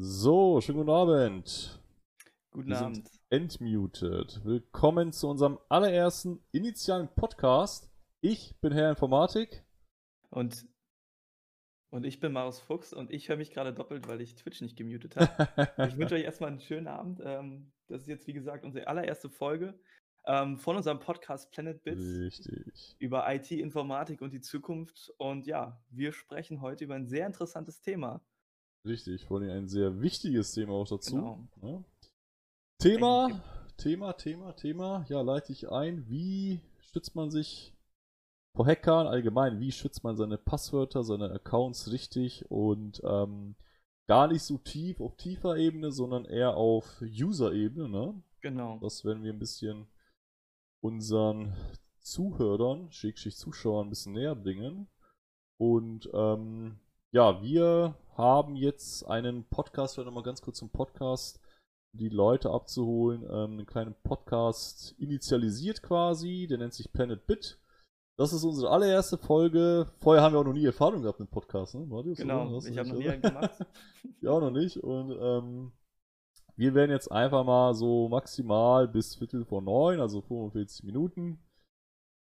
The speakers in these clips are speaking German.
So, schönen guten Abend. Guten Wir Abend. entmuted. Willkommen zu unserem allerersten initialen Podcast. Ich bin Herr Informatik. Und, und ich bin Marius Fuchs und ich höre mich gerade doppelt, weil ich Twitch nicht gemutet habe. ich wünsche euch erstmal einen schönen Abend. Ähm, das ist jetzt, wie gesagt, unsere allererste Folge ähm, von unserem Podcast Planet Bits Richtig. über IT, Informatik und die Zukunft. Und ja, wir sprechen heute über ein sehr interessantes Thema. Richtig, vor allem ein sehr wichtiges Thema auch dazu. Genau. Ne? Thema, Thema, Thema, Thema. Ja, leite ich ein. Wie schützt man sich vor Hackern allgemein? Wie schützt man seine Passwörter, seine Accounts richtig und ähm, gar nicht so tief auf tiefer Ebene, sondern eher auf User-Ebene, ne? Genau. Das werden wir ein bisschen unseren Zuhörern, Schrägstrich Zuschauern, ein bisschen näher bringen. Und ähm, ja, wir haben jetzt einen Podcast, vielleicht nochmal ganz kurz zum Podcast, die Leute abzuholen, ähm, einen kleinen Podcast initialisiert quasi, der nennt sich Planet Bit. Das ist unsere allererste Folge. Vorher haben wir auch noch nie Erfahrung gehabt mit Podcasts, ne? Marius? Genau. Ich habe noch nie einen gemacht. Ja, auch noch nicht. Und ähm, wir werden jetzt einfach mal so maximal bis Viertel vor neun, also 45 Minuten,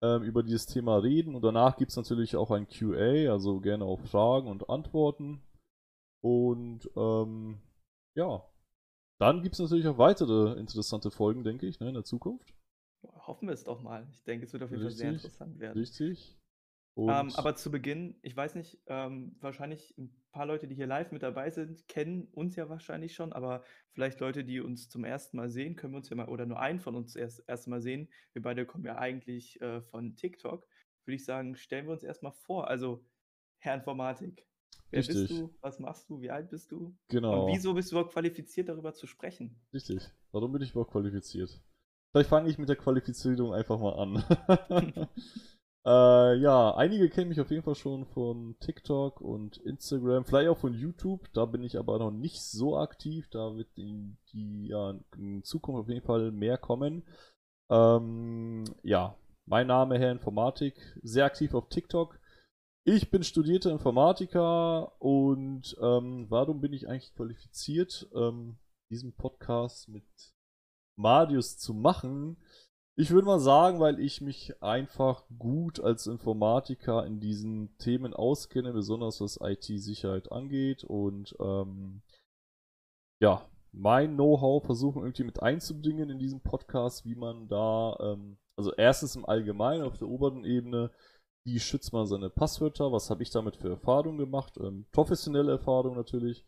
ähm, über dieses Thema reden. Und danach gibt es natürlich auch ein QA, also gerne auch Fragen und Antworten. Und ähm, ja, dann gibt es natürlich auch weitere interessante Folgen, denke ich, ne, in der Zukunft. Hoffen wir es doch mal. Ich denke, es wird auf jeden Fall sehr interessant werden. Richtig. Ähm, aber zu Beginn, ich weiß nicht, ähm, wahrscheinlich ein paar Leute, die hier live mit dabei sind, kennen uns ja wahrscheinlich schon, aber vielleicht Leute, die uns zum ersten Mal sehen, können wir uns ja mal, oder nur einen von uns erst, erst mal sehen. Wir beide kommen ja eigentlich äh, von TikTok. Würde ich sagen, stellen wir uns erstmal vor. Also, Herr Informatik, wer bist Richtig. du? Was machst du? Wie alt bist du? genau. Und wieso bist du überhaupt qualifiziert, darüber zu sprechen? Richtig. Warum bin ich überhaupt qualifiziert? Vielleicht fange ich mit der Qualifizierung einfach mal an. äh, ja, einige kennen mich auf jeden Fall schon von TikTok und Instagram, vielleicht auch von YouTube. Da bin ich aber noch nicht so aktiv. Da wird in, die, ja, in Zukunft auf jeden Fall mehr kommen. Ähm, ja, mein Name Herr Informatik, sehr aktiv auf TikTok. Ich bin studierter Informatiker und ähm, warum bin ich eigentlich qualifiziert, ähm, diesen Podcast mit Marius zu machen? Ich würde mal sagen, weil ich mich einfach gut als Informatiker in diesen Themen auskenne, besonders was IT-Sicherheit angeht und ähm, ja, mein Know-how versuchen irgendwie mit einzubringen in diesem Podcast, wie man da, ähm, also erstens im Allgemeinen auf der oberen Ebene, wie schützt man seine Passwörter, was habe ich damit für Erfahrungen gemacht, ähm, professionelle Erfahrungen natürlich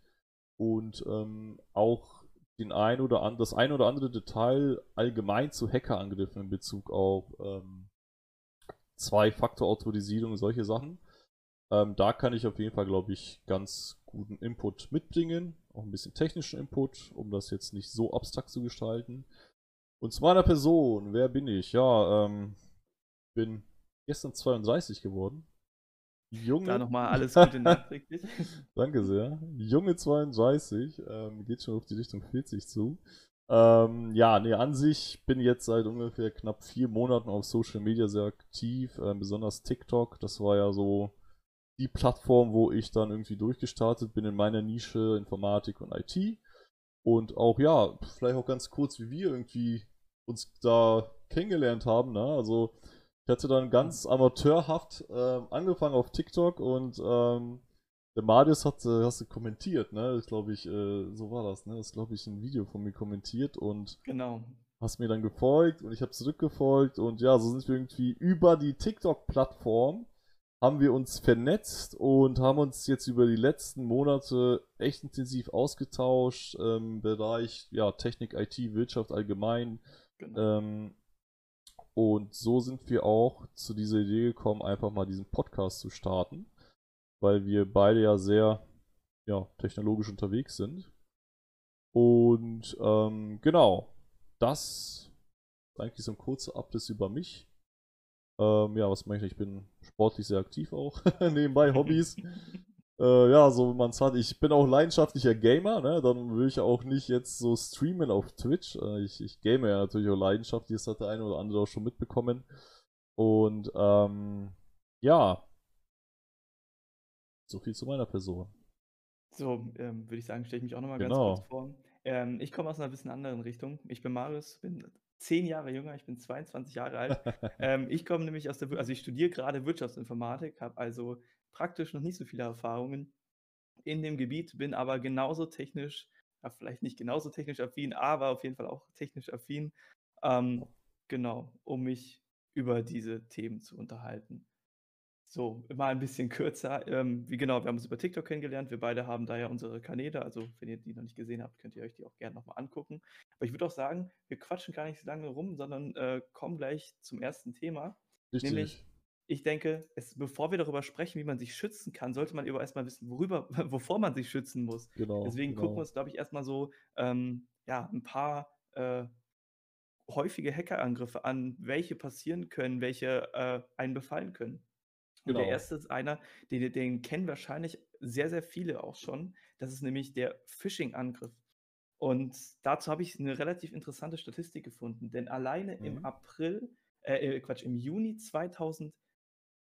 und ähm, auch den ein oder an, das ein oder andere Detail allgemein zu Hackerangriffen in Bezug auf ähm, Zwei-Faktor-Autorisierung, solche Sachen. Ähm, da kann ich auf jeden Fall, glaube ich, ganz guten Input mitbringen. Auch ein bisschen technischen Input, um das jetzt nicht so abstrakt zu gestalten. Und zu meiner Person, wer bin ich? Ja, ähm, bin gestern 32 geworden. Junge. Da nochmal alles Gute nachträglich. Danke sehr. Junge 32, ähm, geht schon auf die Richtung 40 zu. Ähm, ja, nee, an sich bin ich jetzt seit ungefähr knapp vier Monaten auf Social Media sehr aktiv, ähm, besonders TikTok. Das war ja so die Plattform, wo ich dann irgendwie durchgestartet bin in meiner Nische Informatik und IT. Und auch, ja, vielleicht auch ganz kurz, wie wir irgendwie uns da kennengelernt haben, ne? Also, ich hatte dann ganz amateurhaft ähm, angefangen auf TikTok und ähm, der Marius hat, äh, hast du kommentiert, ne? Das glaube ich, äh, so war das, ne? Das glaube ich ein Video von mir kommentiert und Genau. hast mir dann gefolgt und ich habe zurückgefolgt und ja, so sind wir irgendwie über die TikTok-Plattform haben wir uns vernetzt und haben uns jetzt über die letzten Monate echt intensiv ausgetauscht im Bereich ja, Technik, IT, Wirtschaft allgemein. genau. Ähm, und so sind wir auch zu dieser Idee gekommen, einfach mal diesen Podcast zu starten, weil wir beide ja sehr ja, technologisch unterwegs sind. Und ähm, genau, das ist eigentlich so ein kurzer Abriss über mich. Ähm, ja, was mache ich? Ich bin sportlich sehr aktiv auch. Nebenbei Hobbys. Äh, ja, so wie man es hat. Ich bin auch leidenschaftlicher Gamer, ne? Dann will ich auch nicht jetzt so streamen auf Twitch. Äh, ich, ich game ja natürlich auch leidenschaftlich, das hat der eine oder andere auch schon mitbekommen. Und ähm, ja, so viel zu meiner Person. So, ähm, würde ich sagen, stelle ich mich auch noch mal ganz kurz Genau. vor. Ähm, ich komme aus 'ner bisschen anderen Richtung. Ich bin Marius, bin 10 Jahre jünger, ich bin 22 Jahre alt. Ähm, ich komme nämlich aus der also, ich studiere grade Wirtschaftsinformatik, habe also praktisch noch nicht so viele Erfahrungen in dem Gebiet, bin aber genauso technisch ja, vielleicht nicht genauso technisch affin, aber auf jeden Fall auch technisch affin, ähm, genau, um mich über diese Themen zu unterhalten. So, mal ein bisschen kürzer. Ähm, wie genau, wir haben uns über TikTok kennengelernt. Wir beide haben da ja unsere Kanäle. Also, wenn ihr die noch nicht gesehen habt, könnt ihr euch die auch gerne noch mal angucken. Aber ich würde auch sagen, wir quatschen gar nicht so lange rum, sondern, äh, kommen gleich zum ersten Thema. Nämlich, Richtig. Ich denke, es bevor wir darüber sprechen, wie man sich schützen kann, sollte man über erst mal wissen, worüber wovor man sich schützen muss. Genau, Deswegen gucken wir genau. uns, glaube ich, erst mal so, ähm, ja, 'n paar, äh, häufige Hackerangriffe an, welche passieren können, welche, äh, einen befallen können. Und der Genau. erste ist einer, den den kennen wahrscheinlich sehr, sehr viele auch schon. Das ist nämlich der Phishing-Angriff. Und dazu habe ich 'ne relativ interessante Statistik gefunden, denn alleine im Mhm. April äh, äh, Quatsch, im Juni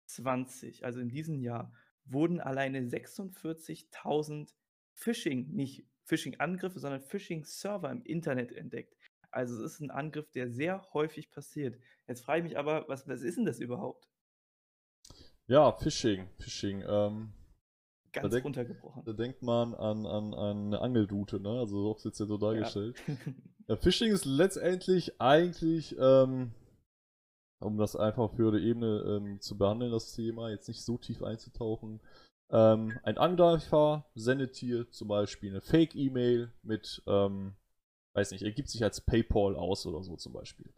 2020, also in diesem Jahr, wurden alleine 46.000 Phishing nicht Phishing-Angriffe, sondern Phishing-Server im Internet entdeckt. Also, es ist 'n Angriff, der sehr häufig passiert. Jetzt frage ich mich aber, was was ist 'n das überhaupt? Ja, Phishing, Phishing, ähm, da Ganz denkt runtergebrochen. da denkt man an an an 'ne Angelrute, ne? Also, so wird's jetzt so Ja. dargestellt. Ja, Phishing ist letztendlich eigentlich, ähm um das einfach auf höherer Ebene, ähm, zu behandeln, das Thema, jetzt nicht so tief einzutauchen. Ähm, ein Angreifer sendet dir zum Beispiel 'ne Fake-E-Mail mit, ähm weiß nicht, er gibt sich als PayPal aus oder so zum Beispiel.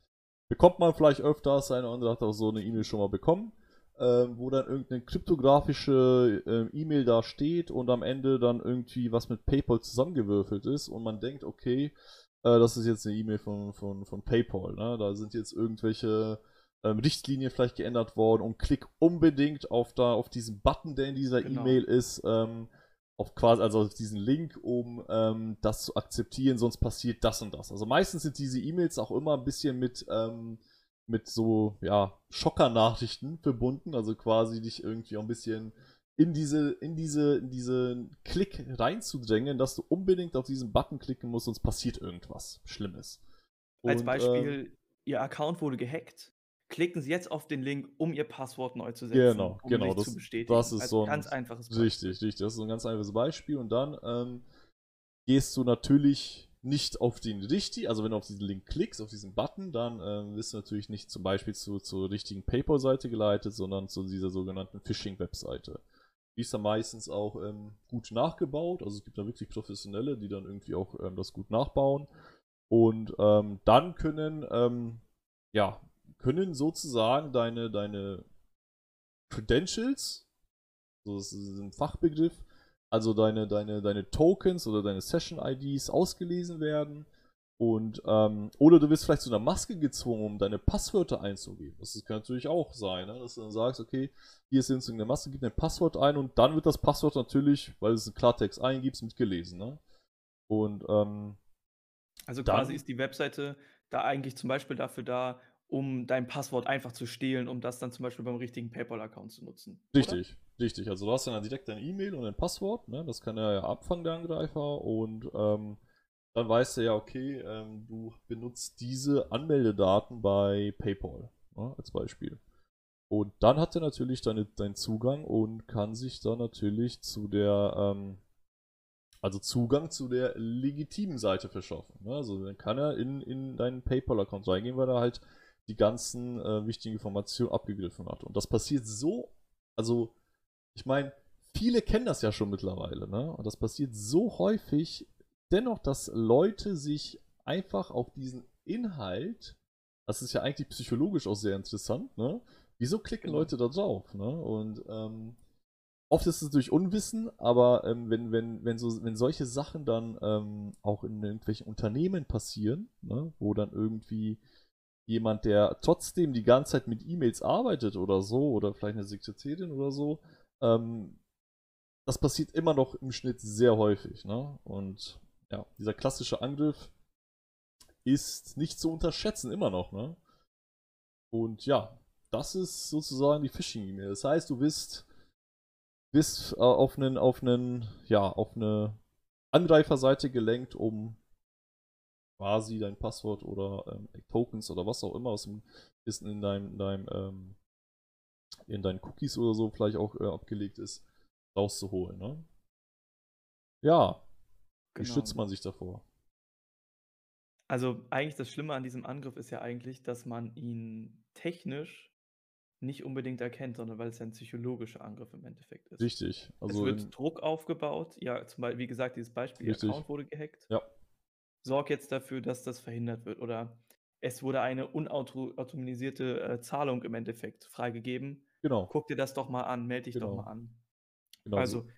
Bekommt man vielleicht öfters, eine andere hat auch so 'ne E-Mail schon mal bekommen, ähm, wo dann irgend 'ne kryptografische, äh, E-Mail da steht und am Ende dann irgendwie was mit PayPal zusammengewürfelt ist und man denkt: „Okay, äh, das ist jetzt 'ne E-Mail von von von PayPal“, ne? Da sind jetzt irgendwelche, ähm, Richtlinien vielleicht geändert worden und klick unbedingt auf da auf diesen Button, der in dieser Genau. E-Mail ist, ähm, auf quasi also, auf diesen Link, um, ähm, das zu akzeptieren, sonst passiert das und das. Also, meistens sind diese E-Mails auch immer 'n bisschen mit, ähm mit so, ja, Schockernachrichten verbunden, also, quasi dich irgendwie auch 'n bisschen in diese in diese in diesen Klick reinzudrängen, dass du unbedingt auf diesen Button klicken musst, sonst passiert irgendwas Schlimmes. Als Und, ähm Beispiel, Ihr Account wurde gehackt. Klicken Sie jetzt auf den Link, um Ihr Passwort neu zu setzen, Genau, um genau, sich zu das das bestätigen. ist Als so 'n ganz einfaches Beispiel. richtig, richtig, das ist so 'n ganz einfaches Beispiel und dann, ähm, gehst du natürlich nicht auf den richti also, wenn du auf diesen Link klickst, auf diesen Button, dann, ähm, wirst du natürlich nicht zum Beispiel zu zur richtigen PayPal-Seite geleitet, sondern zu dieser sogenannten Phishing-Webseite. Die ist dann meistens auch, ähm, gut nachgebaut, also, es gibt da wirklich Professionelle, die dann irgendwie auch, ähm, das gut nachbauen. Und, ähm, dann können, ähm ja, können sozusagen deine deine Credentials, so das ist 'n Fachbegriff, also, deine deine deine Tokens oder deine Session-IDs ausgelesen werden und, ähm oder du wirst vielleicht zu 'ner Maske gezwungen, um deine Passwörter einzugeben. Das kann natürlich auch sein, ne, dass du dann sagst: „Okay, hier ist jetzt irgend 'ne Maske, gib dein Passwort ein“, und dann wird das Passwort natürlich, weil du's in Klartext eingibst, mitgelesen, ne? Und, ähm Also, quasi dann ist die Webseite da eigentlich zum Beispiel dafür da, um dein Passwort einfach zu stehlen, um das dann zum Beispiel beim richtigen PayPal-Account zu nutzen, oder? Richtig, richtig. Also, du hast dann direkt deine E-Mail und dein Passwort, ne? Das kann er ja abfangen, der Angreifer, und, ähm, dann weiß er ja, okay, ähm, du benutzt diese Anmeldedaten bei PayPal, ne, als Beispiel. Und dann hat er natürlich deine deinen Zugang und kann sich dann natürlich zu der, ähm also, Zugang zu der legitimen Seite verschaffen, ne? Also, dann kann er in in deinen PayPal-Account reingehen, weil er halt die ganzen, äh, wichtigen Informationen abgegriffen hat. Und das passiert so also, ich meine, viele kennen das ja schon mittlerweile, ne? Und das passiert so häufig dennoch, dass Leute sich einfach auf diesen Inhalt das ist ja eigentlich psychologisch auch sehr interessant, ne? Wieso klicken Genau. Leute da drauf, ne? Und, ähm, oft ist es durch Unwissen, aber, ähm, wenn wenn wenn so wenn solche Sachen dann, ähm, auch in irgendwelchen Unternehmen passieren, ne, wo dann irgendwie jemand, der trotzdem die ganze Zeit mit E-Mails arbeitet oder so oder vielleicht 'ne Sekretärin oder so, ähm das passiert immer noch im Schnitt sehr häufig, ne? Und ja, dieser klassische Angriff ist nicht zu unterschätzen, immer noch, ne? Und ja, das ist sozusagen die Phishing-E-Mail. Das heißt, du bist bist äh, auf einen, auf einen, ja, auf eine Angreiferseite gelenkt, um quasi dein Passwort oder ähm, Tokens oder was auch immer aus dem ist in deinem, in deinem ähm, in deinen Cookies oder so vielleicht auch äh, abgelegt ist, rauszuholen. Ne? Ja, wie Genau. schützt man sich davor? Also eigentlich das Schlimme an diesem Angriff ist ja eigentlich, dass man ihn technisch nicht unbedingt erkennt, sondern weil es ja ein psychologischer Angriff im Endeffekt ist. Richtig. Es Also wird in, Druck aufgebaut. Ja, zum Beispiel, wie gesagt, dieses Beispiel, Richtig. Account wurde gehackt. ja, Sorg jetzt dafür, dass das verhindert wird. Oder es wurde eine unautomatisierte äh, Zahlung im Endeffekt freigegeben. genau. Guck dir das doch mal an, melde dich doch Genau. mal an. genau so. Also,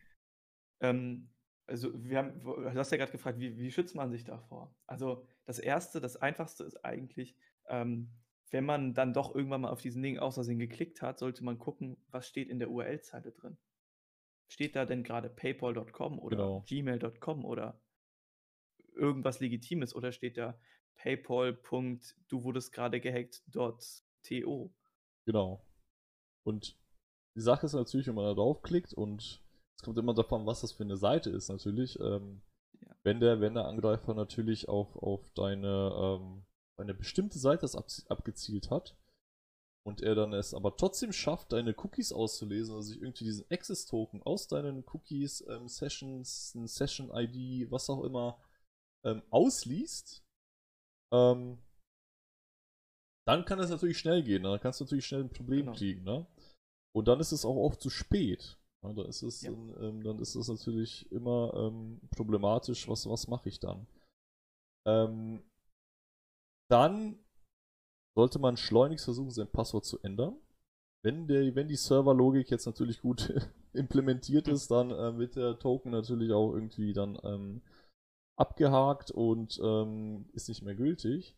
ähm, also wir haben, du hast ja gerade gefragt, wie, wie schützt man sich davor? Also das Erste, das Einfachste ist eigentlich, ähm, wenn man dann doch irgendwann mal auf diesen Link aus Versehen geklickt hat, sollte man gucken, was steht in der URL-Zeile drin. Steht da denn gerade paypal.com oder Genau. gmail.com oder irgendwas Legitimes oder steht da paypal.du wurdest gerade gehackt.to? Genau. Und die Sache ist natürlich, wenn man da draufklickt und es kommt immer davon, was das für eine Seite ist, natürlich. Ähm, Ja. wenn, der, wenn der Angreifer natürlich auf, auf deine ähm, eine bestimmte Seite das ab, abgezielt hat und er dann es aber trotzdem schafft, deine Cookies auszulesen oder sich irgendwie diesen Access-Token aus deinen Cookies, ähm, Sessions, Session-ID, was auch immer, ähm, ausliest, ähm, dann kann es natürlich schnell gehen. Ne? Dann kannst du natürlich schnell ein Problem Genau. kriegen. Ne? Und dann ist es auch oft zu spät. Ne? Da ist es, Ja. dann, ähm, dann ist es natürlich immer ähm, problematisch. Was, was mache ich dann? Ähm, dann sollte man schleunigst versuchen, sein Passwort zu ändern. Wenn, der, wenn die Serverlogik jetzt natürlich gut implementiert Mhm. ist, dann äh, wird der Token natürlich auch irgendwie dann ähm, abgehakt und ähm, ist nicht mehr gültig.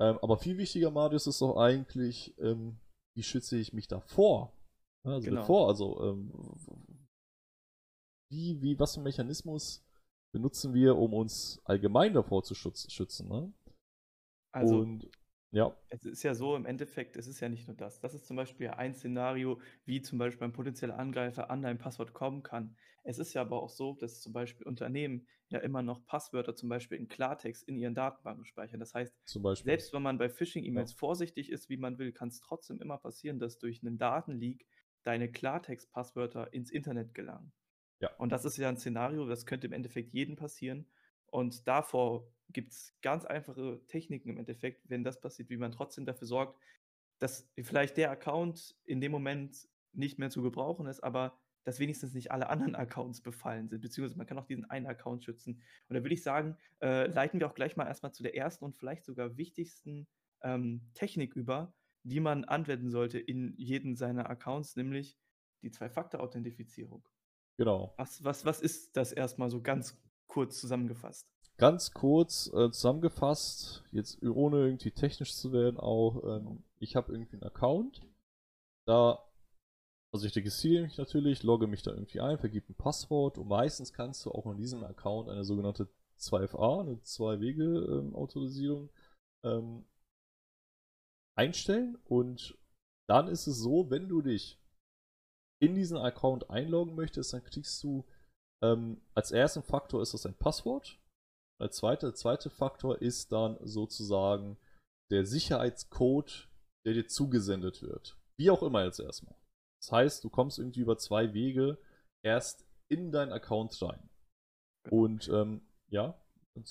Ähm, aber viel wichtiger, Marius, ist doch eigentlich, ähm, wie schütze ich mich davor? Also Genau. bevor, also ähm, wie, wie, was für einen Mechanismus benutzen wir, um uns allgemein davor zu schützen? Ne? Also und ja, Es ist ja so, im Endeffekt, es ist ja nicht nur das. Das ist zum Beispiel ein Szenario, wie zum Beispiel ein potenzieller Angreifer an dein Passwort kommen kann. Es ist ja aber auch so, dass zum Beispiel Unternehmen ja immer noch Passwörter zum Beispiel in Klartext in ihren Datenbanken speichern. Das heißt, zum Beispiel. selbst wenn man bei Phishing-E-Mails vorsichtig ist, wie man will, kann es trotzdem immer passieren, dass durch einen Datenleak deine Klartext-Passwörter ins Internet gelangen. Ja. Und das ist ja ein Szenario, das könnte im Endeffekt jedem passieren. Und davor gibt es ganz einfache Techniken im Endeffekt, wenn das passiert, wie man trotzdem dafür sorgt, dass vielleicht der Account in dem Moment nicht mehr zu gebrauchen ist, aber dass wenigstens nicht alle anderen Accounts befallen sind, beziehungsweise man kann auch diesen einen Account schützen. Und da würde ich sagen, äh, leiten wir auch gleich mal erstmal zu der ersten und vielleicht sogar wichtigsten ähm, Technik über, die man anwenden sollte in jedem seiner Accounts, nämlich die Zwei-Faktor-Authentifizierung. Genau. Was, was, was ist das erstmal so ganz kurz zusammengefasst? Ganz kurz äh, zusammengefasst, jetzt ohne irgendwie technisch zu werden, auch, ähm, ich habe irgendwie einen Account, da, also ich registriere mich natürlich, logge mich da irgendwie ein, vergib ein Passwort und meistens kannst du auch in diesem Account eine sogenannte 2FA, eine Zwei-Wege-Autorisierung, ähm, einstellen und dann ist es so, wenn du dich in diesen Account einloggen möchtest, dann kriegst du ähm, als ersten Faktor ist das ein Passwort. Als zweiter, zweite Faktor ist dann sozusagen der Sicherheitscode, der dir zugesendet wird. Wie auch immer jetzt erstmal. Das heißt, du kommst irgendwie über zwei Wege erst in deinen Account rein. Und ähm, ja.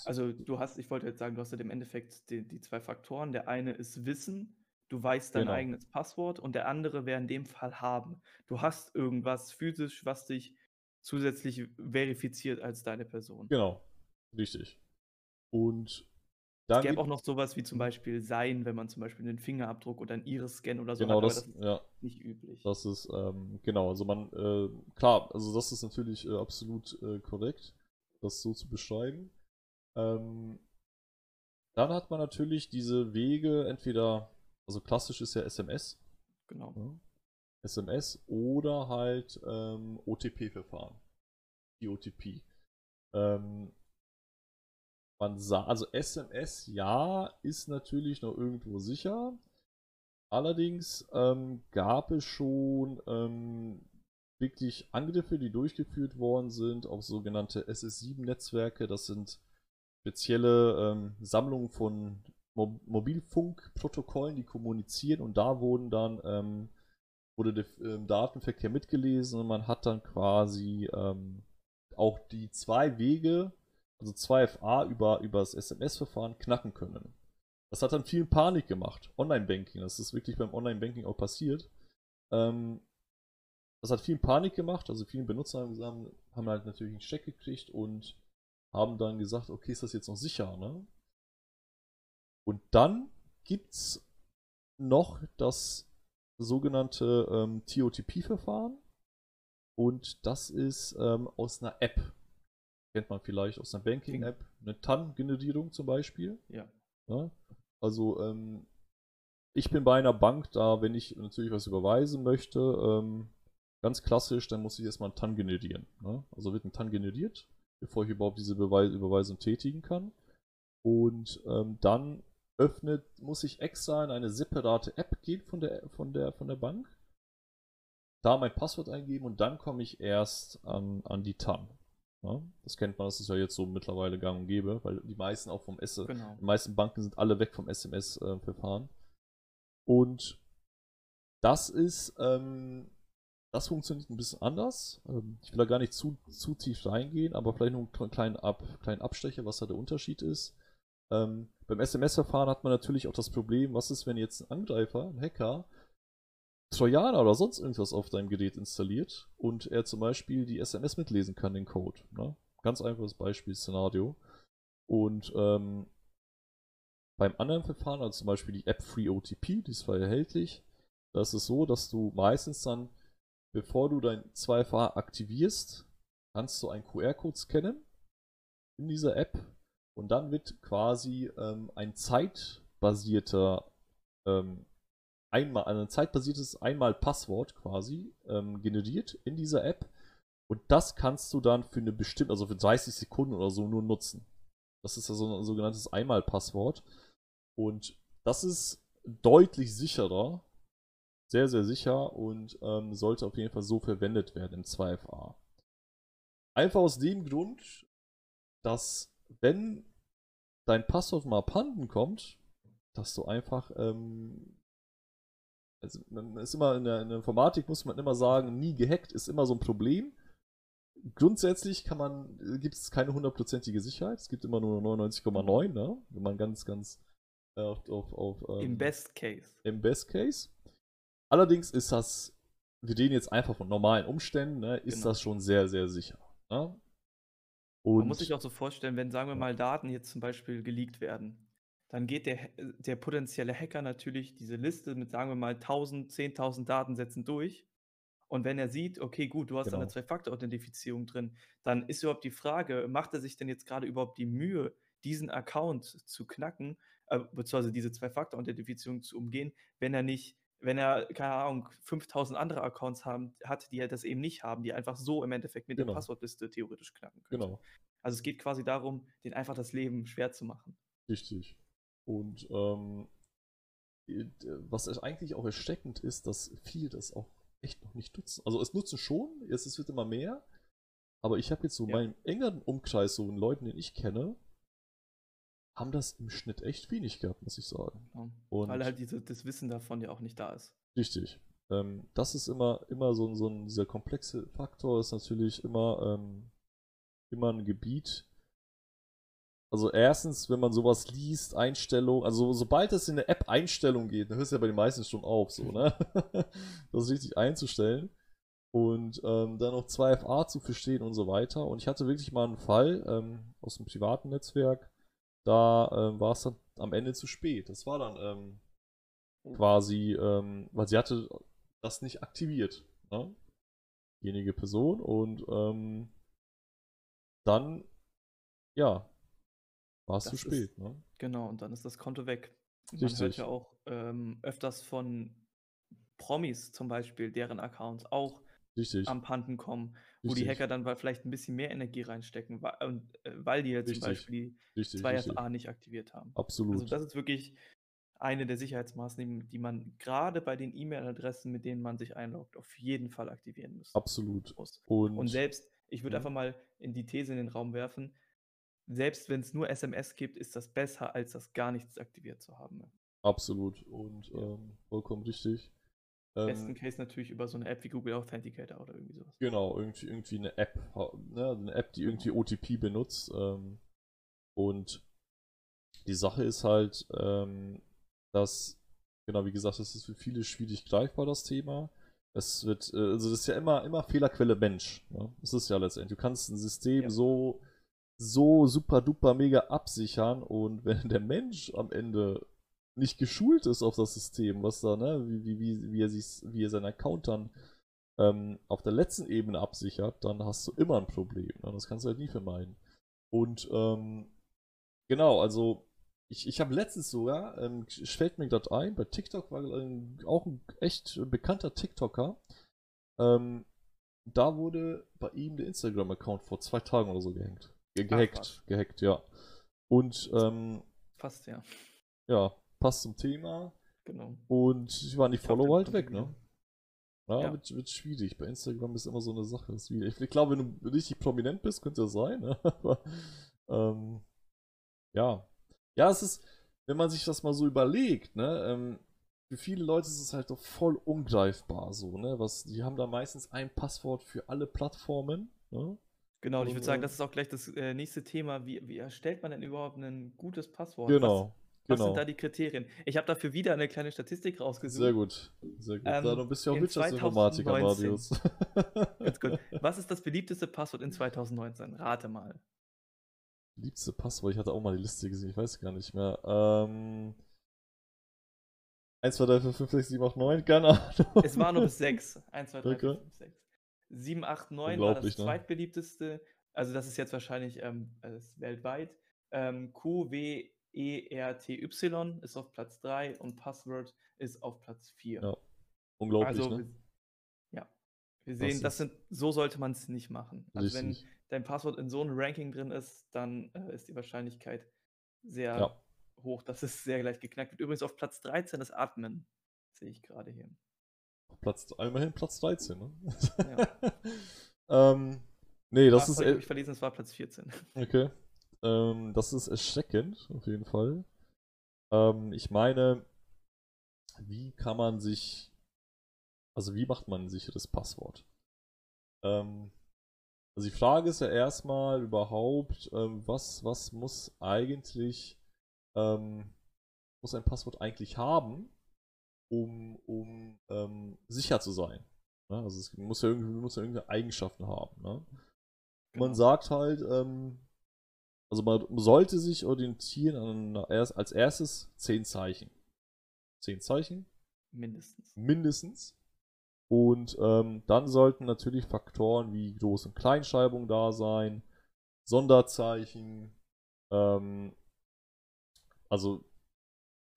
Also du hast, ich wollte jetzt sagen, du hast ja im Endeffekt die, die zwei Faktoren. Der eine ist Wissen, du weißt dein Genau. eigenes Passwort und der andere wäre in dem Fall haben. Du hast irgendwas physisch, was dich zusätzlich verifiziert als deine Person. genau, richtig. Und Es dann gäbe geht- auch noch sowas wie zum Beispiel Sein, wenn man zum Beispiel einen Fingerabdruck oder einen Iris-Scan oder so genau hat, aber das, das ist ja, nicht üblich. Das ist, ähm, genau, also man, äh, klar, also das ist natürlich äh, absolut äh, korrekt, das so zu beschreiben. Ähm, dann hat man natürlich diese Wege, entweder, also klassisch ist ja SMS, Genau. ne? SMS oder halt ähm, OTP-Verfahren. Die OTP. Ähm, man sah, also SMS, ja, ist natürlich noch irgendwo sicher. Allerdings ähm, gab es schon ähm, wirklich Angriffe, die durchgeführt worden sind auf sogenannte SS7-Netzwerke. Das sind spezielle ähm, Sammlungen von Mo Mobilfunkprotokollen, die kommunizieren und da wurden dann ähm, wurde der ähm, Datenverkehr mitgelesen und man hat dann quasi ähm, auch die zwei Wege, also 2FA über, über das SMS-Verfahren knacken können. Das hat dann viel Panik gemacht. Online-Banking, das ist wirklich beim Online-Banking auch passiert. Ähm, das hat viel Panik gemacht, also viele Benutzer haben, haben halt natürlich einen Check gekriegt und haben dann gesagt, okay, ist das jetzt noch sicher, ne? Und dann gibt's noch das sogenannte ähm, TOTP-Verfahren und das ist ähm, aus einer App. Kennt man vielleicht aus einer Banking-App, eine TAN-Generierung zum Beispiel. Ja. ja? Also ähm, ich bin bei einer Bank da, wenn ich natürlich was überweisen möchte, ähm, ganz klassisch, dann muss ich erstmal einen TAN generieren. Ne? Also wird ein TAN generiert, bevor ich überhaupt diese Beweis Überweisung tätigen kann. Und ähm, dann öffnet, muss ich extra in eine separate App gehen von der, von der, von der Bank. Da mein Passwort eingeben und dann komme ich erst an, an die TAN. Ja, das kennt man, das ist ja jetzt so mittlerweile gang und gäbe, weil die meisten auch vom S genau. die meisten Banken sind alle weg vom SMS-Verfahren. Äh, und das ist, ähm, das funktioniert ein bisschen anders. Ähm, ich will da gar nicht zu, zu tief reingehen, aber vielleicht nur einen kleinen, Ab, kleinen Abstecher, was da der Unterschied ist. Ähm, beim SMS-Verfahren hat man natürlich auch das Problem, was ist, wenn jetzt ein Angreifer, ein Hacker, Trojaner oder sonst irgendwas auf deinem Gerät installiert und er zum Beispiel die SMS mitlesen kann, den Code. Ne? Ganz einfaches Beispiel, Szenario. Und ähm, beim anderen Verfahren, also zum Beispiel die App Free OTP, die ist frei erhältlich, da ist so, dass du meistens dann, bevor du dein 2FA aktivierst, kannst du einen QR-Code scannen in dieser App und dann wird quasi ähm, ein zeitbasierter ähm, einmal, ein zeitbasiertes Einmal-Passwort quasi ähm, generiert in dieser App. Und das kannst du dann für eine bestimmte, also für 30 Sekunden oder so nur nutzen. Das ist ja so ein sogenanntes Einmal-Passwort. Und das ist deutlich sicherer, sehr, sehr sicher und ähm, sollte auf jeden Fall so verwendet werden im 2FA. Einfach aus dem Grund, dass wenn dein Passwort mal abhanden kommt, dass du einfach ähm, also man ist immer in der, in der, Informatik muss man immer sagen, nie gehackt ist immer so ein Problem. Grundsätzlich kann man, gibt es keine hundertprozentige Sicherheit. Es gibt immer nur 99,9, ne? Wenn man ganz, ganz äh, auf, auf, auf ähm, Im Best Case. Im Best Case. Allerdings ist das, wir reden jetzt einfach von normalen Umständen, ne, ist genau. das schon sehr, sehr sicher. Ne? Und Man muss sich auch so vorstellen, wenn, sagen wir mal, Daten jetzt zum Beispiel geleakt werden, dann geht der, der potenzielle Hacker natürlich diese Liste mit, sagen wir mal, 1000, 10.000 Datensätzen durch. Und wenn er sieht, okay, gut, du hast genau. eine Zwei-Faktor-Authentifizierung drin, dann ist überhaupt die Frage, macht er sich denn jetzt gerade überhaupt die Mühe, diesen Account zu knacken, äh, beziehungsweise diese Zwei-Faktor-Authentifizierung zu umgehen, wenn er nicht wenn er, keine Ahnung, 5000 andere Accounts haben, hat, die halt das eben nicht haben, die einfach so im Endeffekt mit genau. der Passwortliste theoretisch knacken können. Genau. Also es geht quasi darum, den einfach das Leben schwer zu machen. Richtig. Und ähm, was eigentlich auch erschreckend ist, dass viele das auch echt noch nicht nutzen. Also es nutzen schon, es wird immer mehr, aber ich habe jetzt so ja. meinen engeren Umkreis, so Leuten, den ich kenne, haben das im Schnitt echt wenig gehabt, muss ich sagen. Ja, weil halt diese, das Wissen davon ja auch nicht da ist. Richtig. Ähm, das ist immer, immer so, so ein, dieser komplexe Faktor, ist natürlich immer, ähm, immer ein Gebiet. Also erstens, wenn man sowas liest, Einstellung, also sobald es in der App Einstellung geht, dann hört es ja bei den meisten schon auf, so, ne? das richtig einzustellen. Und ähm, dann noch 2FA zu verstehen und so weiter. Und ich hatte wirklich mal einen Fall ähm, aus dem privaten Netzwerk, da ähm, war es dann am Ende zu spät. Das war dann ähm, oh. quasi, ähm, weil sie hatte das nicht aktiviert. Ne? Diejenige Person und ähm, dann, ja, war es zu spät. Ist, ne? Genau, und dann ist das Konto weg. Man Richtig. hört ja auch ähm, öfters von Promis zum Beispiel, deren Accounts auch Richtig. am Panten kommen, wo richtig. die Hacker dann vielleicht ein bisschen mehr Energie reinstecken, weil, äh, weil die jetzt zum Beispiel die 2FA nicht aktiviert haben. Absolut. Also das ist wirklich eine der Sicherheitsmaßnahmen, die man gerade bei den E-Mail-Adressen, mit denen man sich einloggt, auf jeden Fall aktivieren muss. Absolut. Und, und selbst, ich würde mhm. einfach mal in die These in den Raum werfen, selbst wenn es nur SMS gibt, ist das besser, als das gar nichts aktiviert zu haben. Absolut und ähm, vollkommen richtig. Im besten ähm, Case natürlich über so eine App wie Google Authenticator oder irgendwie sowas. Genau, irgendwie, irgendwie eine App, ne, eine App, die irgendwie OTP benutzt. Ähm, und die Sache ist halt, ähm, dass, genau wie gesagt, das ist für viele schwierig greifbar, das Thema. Es wird, äh, also das ist ja immer, immer Fehlerquelle Mensch. Ne? Das ist ja letztendlich. Du kannst ein System ja. so, so super duper mega absichern und wenn der Mensch am Ende nicht geschult ist auf das System, was da, ne, wie, wie, wie, wie er sich, wie er seinen Account dann ähm, auf der letzten Ebene absichert, dann hast du immer ein Problem. Ne? Das kannst du halt nie vermeiden. Und ähm, genau, also ich, ich habe letztens sogar, ähm, fällt mir gerade ein, bei TikTok war ein, auch ein echt bekannter TikToker. Ähm, da wurde bei ihm der Instagram-Account vor zwei Tagen oder so gehängt. Ge gehackt, Ach, gehackt, ja. Und ähm, Fast, ja. Ja, passt zum Thema. Genau. Und waren die ich Follower halt weg, ne? Ja, ja. Wird, wird schwierig. Bei Instagram ist immer so eine Sache. Ich, ich glaube, wenn du richtig prominent bist, könnte das sein. Ne? Aber, ähm, ja. Ja, es ist, wenn man sich das mal so überlegt, ne, ähm, für viele Leute ist es halt doch voll ungreifbar so, ne? Was, die haben da meistens ein Passwort für alle Plattformen, ne? Genau, und ich würde sagen, das ist auch gleich das äh, nächste Thema. Wie, wie erstellt man denn überhaupt ein gutes Passwort? Genau. Was genau. sind da die Kriterien? Ich habe dafür wieder eine kleine Statistik rausgesucht. Sehr gut. Sehr gut. Ähm, da bist du ja auch Wirtschaftsinformatiker, Marius. Ganz gut. Was ist das beliebteste Passwort in 2019? Rate mal. Beliebteste Passwort? Ich hatte auch mal die Liste gesehen, ich weiß gar nicht mehr. Ähm. 1, 2, 3, 4, 5, 6, 7, 8, 9, keine Ahnung. Es war nur bis 6. 1, 2, 3, 4, 5, 6. 7, 8, 9 war das ne? zweitbeliebteste. Also das ist jetzt wahrscheinlich ähm, ist weltweit. Ähm, Q, W, ERTY ist auf Platz 3 und Password ist auf Platz 4. Ja. Unglaublich, also, ne? Ja. Wir sehen, das, das sind, so sollte man es nicht machen. Also richtig. wenn dein Passwort in so einem Ranking drin ist, dann äh, ist die Wahrscheinlichkeit sehr ja. hoch, dass es sehr gleich geknackt wird. Übrigens auf Platz 13 ist Atmen, sehe ich gerade hier. Platz, immerhin Platz 13, ne? Ja. ähm, nee, das Ach, ist. Ich verlesen, es war Platz 14. Okay. Ähm, das ist erschreckend, auf jeden Fall. Ähm, ich meine, wie kann man sich. Also, wie macht man ein sicheres Passwort? Ähm, also, die Frage ist ja erstmal überhaupt, ähm, was, was muss eigentlich. Ähm, muss ein Passwort eigentlich haben, um, um ähm, sicher zu sein? Ne? Also, es muss ja, irgendwie, muss ja irgendeine Eigenschaften haben. Ne? Genau. Man sagt halt, ähm, also man sollte sich orientieren an als erstes 10 Zeichen. 10 Zeichen? Mindestens. Mindestens. Und ähm, dann sollten natürlich Faktoren wie Groß- und Kleinschreibung da sein, Sonderzeichen, ähm, also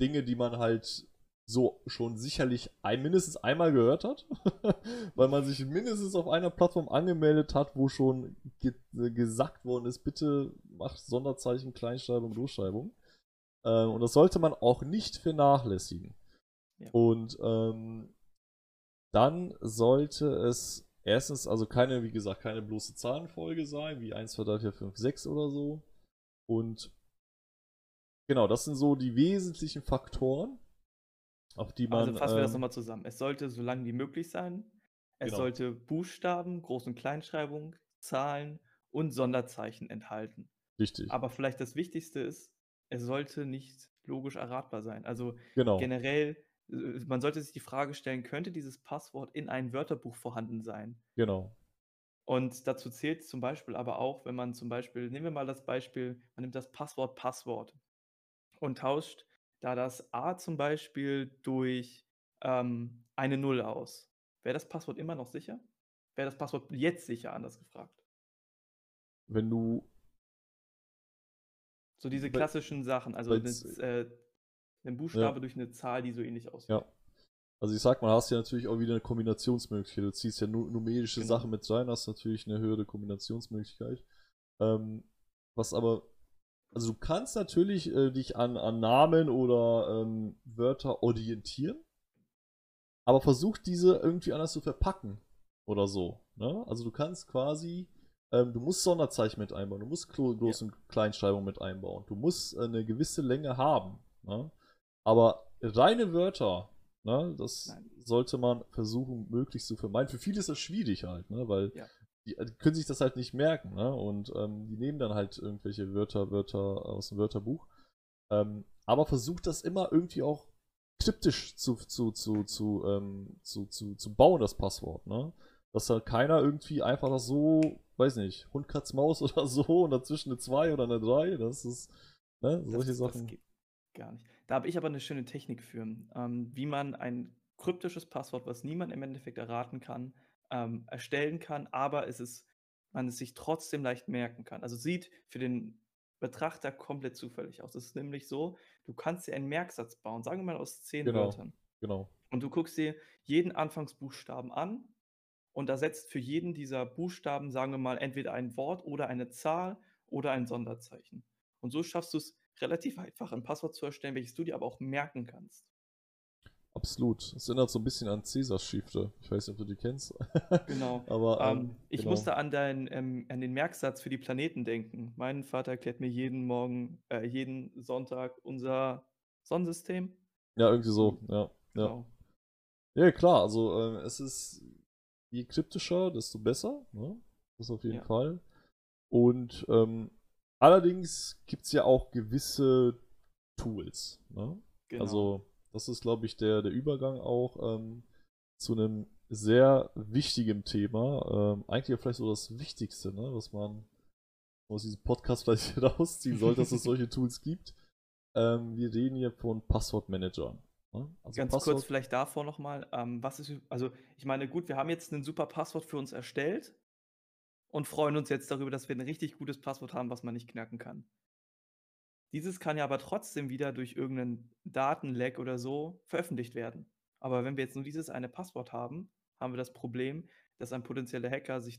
Dinge, die man halt so schon sicherlich ein, mindestens einmal gehört hat, weil man sich mindestens auf einer Plattform angemeldet hat, wo schon ge gesagt worden ist, bitte mach Sonderzeichen, Kleinschreibung, Großschreibung. Ähm, und das sollte man auch nicht vernachlässigen. Ja. Und ähm, dann sollte es erstens, also keine, wie gesagt, keine bloße Zahlenfolge sein, wie 1, 2, 3, 4, 5, 6 oder so. Und genau, das sind so die wesentlichen Faktoren, auf die also man. Also fassen wir das ähm, nochmal zusammen. Es sollte so lang wie möglich sein. Es genau. sollte Buchstaben, Groß- und Kleinschreibung, Zahlen und Sonderzeichen enthalten. Richtig. Aber vielleicht das Wichtigste ist, es sollte nicht logisch erratbar sein. Also genau. generell, äh, man sollte sich die Frage stellen, könnte dieses Passwort in einem Wörterbuch vorhanden sein? Genau. Und dazu zählt zum Beispiel aber auch, wenn man zum Beispiel, nehmen wir mal das Beispiel, man nimmt das Passwort Passwort und tauscht da das A zum Beispiel durch ähm, eine Null aus. Wäre das Passwort immer noch sicher? Wäre das Passwort jetzt sicher, anders gefragt? Wenn du. So diese klassischen Sachen, also eine, äh, Buchstabe ja. durch eine Zahl, die so ähnlich aussieht. Ja. Also ich sag mal, hast ja natürlich auch wieder eine Kombinationsmöglichkeit. Du ziehst ja nu numerische genau. Sachen mit rein, hast natürlich eine höhere Kombinationsmöglichkeit. Ähm, was aber Also du kannst natürlich äh, dich an, an Namen oder ähm, Wörter orientieren, aber versuch diese irgendwie anders zu verpacken oder so. Ne? Also du kannst quasi, ähm, du musst Sonderzeichen mit einbauen, du musst Groß- ja. und Kleinschreibung mit einbauen, du musst äh, eine gewisse Länge haben. Ne? Aber reine Wörter, ne, das Nein. sollte man versuchen, möglichst zu vermeiden. Für viele ist das schwierig halt, ne? weil ja. Die, die, können sich das halt nicht merken. Ne? Und ähm, die nehmen dann halt irgendwelche Wörter, Wörter aus dem Wörterbuch. Ähm, aber versucht das immer irgendwie auch kryptisch zu, zu, zu, zu, ähm, zu, zu, zu bauen, das Passwort, ne? Dass da keiner irgendwie einfach das so, weiß nicht, Hund, Katz, Maus oder so und dazwischen eine 2 oder eine 3, das ist, ne, solche das, Sachen. Das geht gar nicht. Da habe ich aber eine schöne Technik für, ähm, wie man ein kryptisches Passwort, was niemand im Endeffekt erraten kann, ähm, erstellen kann, aber es ist, man es sich trotzdem leicht merken kann. Also sieht für den Betrachter komplett zufällig aus. Es ist nämlich so, du kannst dir einen Merksatz bauen, sagen wir mal aus zehn genau, Wörtern. Genau. Und du guckst dir jeden Anfangsbuchstaben an und ersetzt für jeden dieser Buchstaben, sagen wir mal, entweder ein Wort oder eine Zahl oder ein Sonderzeichen. Und so schaffst du es relativ einfach, ein Passwort zu erstellen, welches du dir aber auch merken kannst. Absolut. Es erinnert so ein bisschen an Cäsars Schiefte. Ich weiß nicht, ob du die kennst. Genau. Aber ähm, ähm, ich genau. musste an, dein, ähm, an den Merksatz für die Planeten denken. Mein Vater erklärt mir jeden Morgen, äh, jeden Sonntag unser Sonnensystem. Ja, irgendwie so. Ja, genau. ja. ja klar. Also äh, es ist je kryptischer, desto besser. Ne? Das auf jeden ja. Fall. Und ähm, allerdings gibt es ja auch gewisse Tools. Ne? Genau. Also das ist, glaube ich, der, der Übergang auch ähm, zu einem sehr wichtigen Thema. Ähm, eigentlich vielleicht so das Wichtigste, ne, was man aus diesem Podcast vielleicht rausziehen sollte, dass es solche Tools gibt. Ähm, wir reden hier von Passwortmanagern. Ne? Also Ganz Passwort kurz vielleicht davor nochmal. Ähm, was ist, also ich meine, gut, wir haben jetzt ein super Passwort für uns erstellt und freuen uns jetzt darüber, dass wir ein richtig gutes Passwort haben, was man nicht knacken kann. Dieses kann ja aber trotzdem wieder durch irgendeinen Datenleck oder so veröffentlicht werden. Aber wenn wir jetzt nur dieses eine Passwort haben, haben wir das Problem, dass ein potenzieller Hacker sich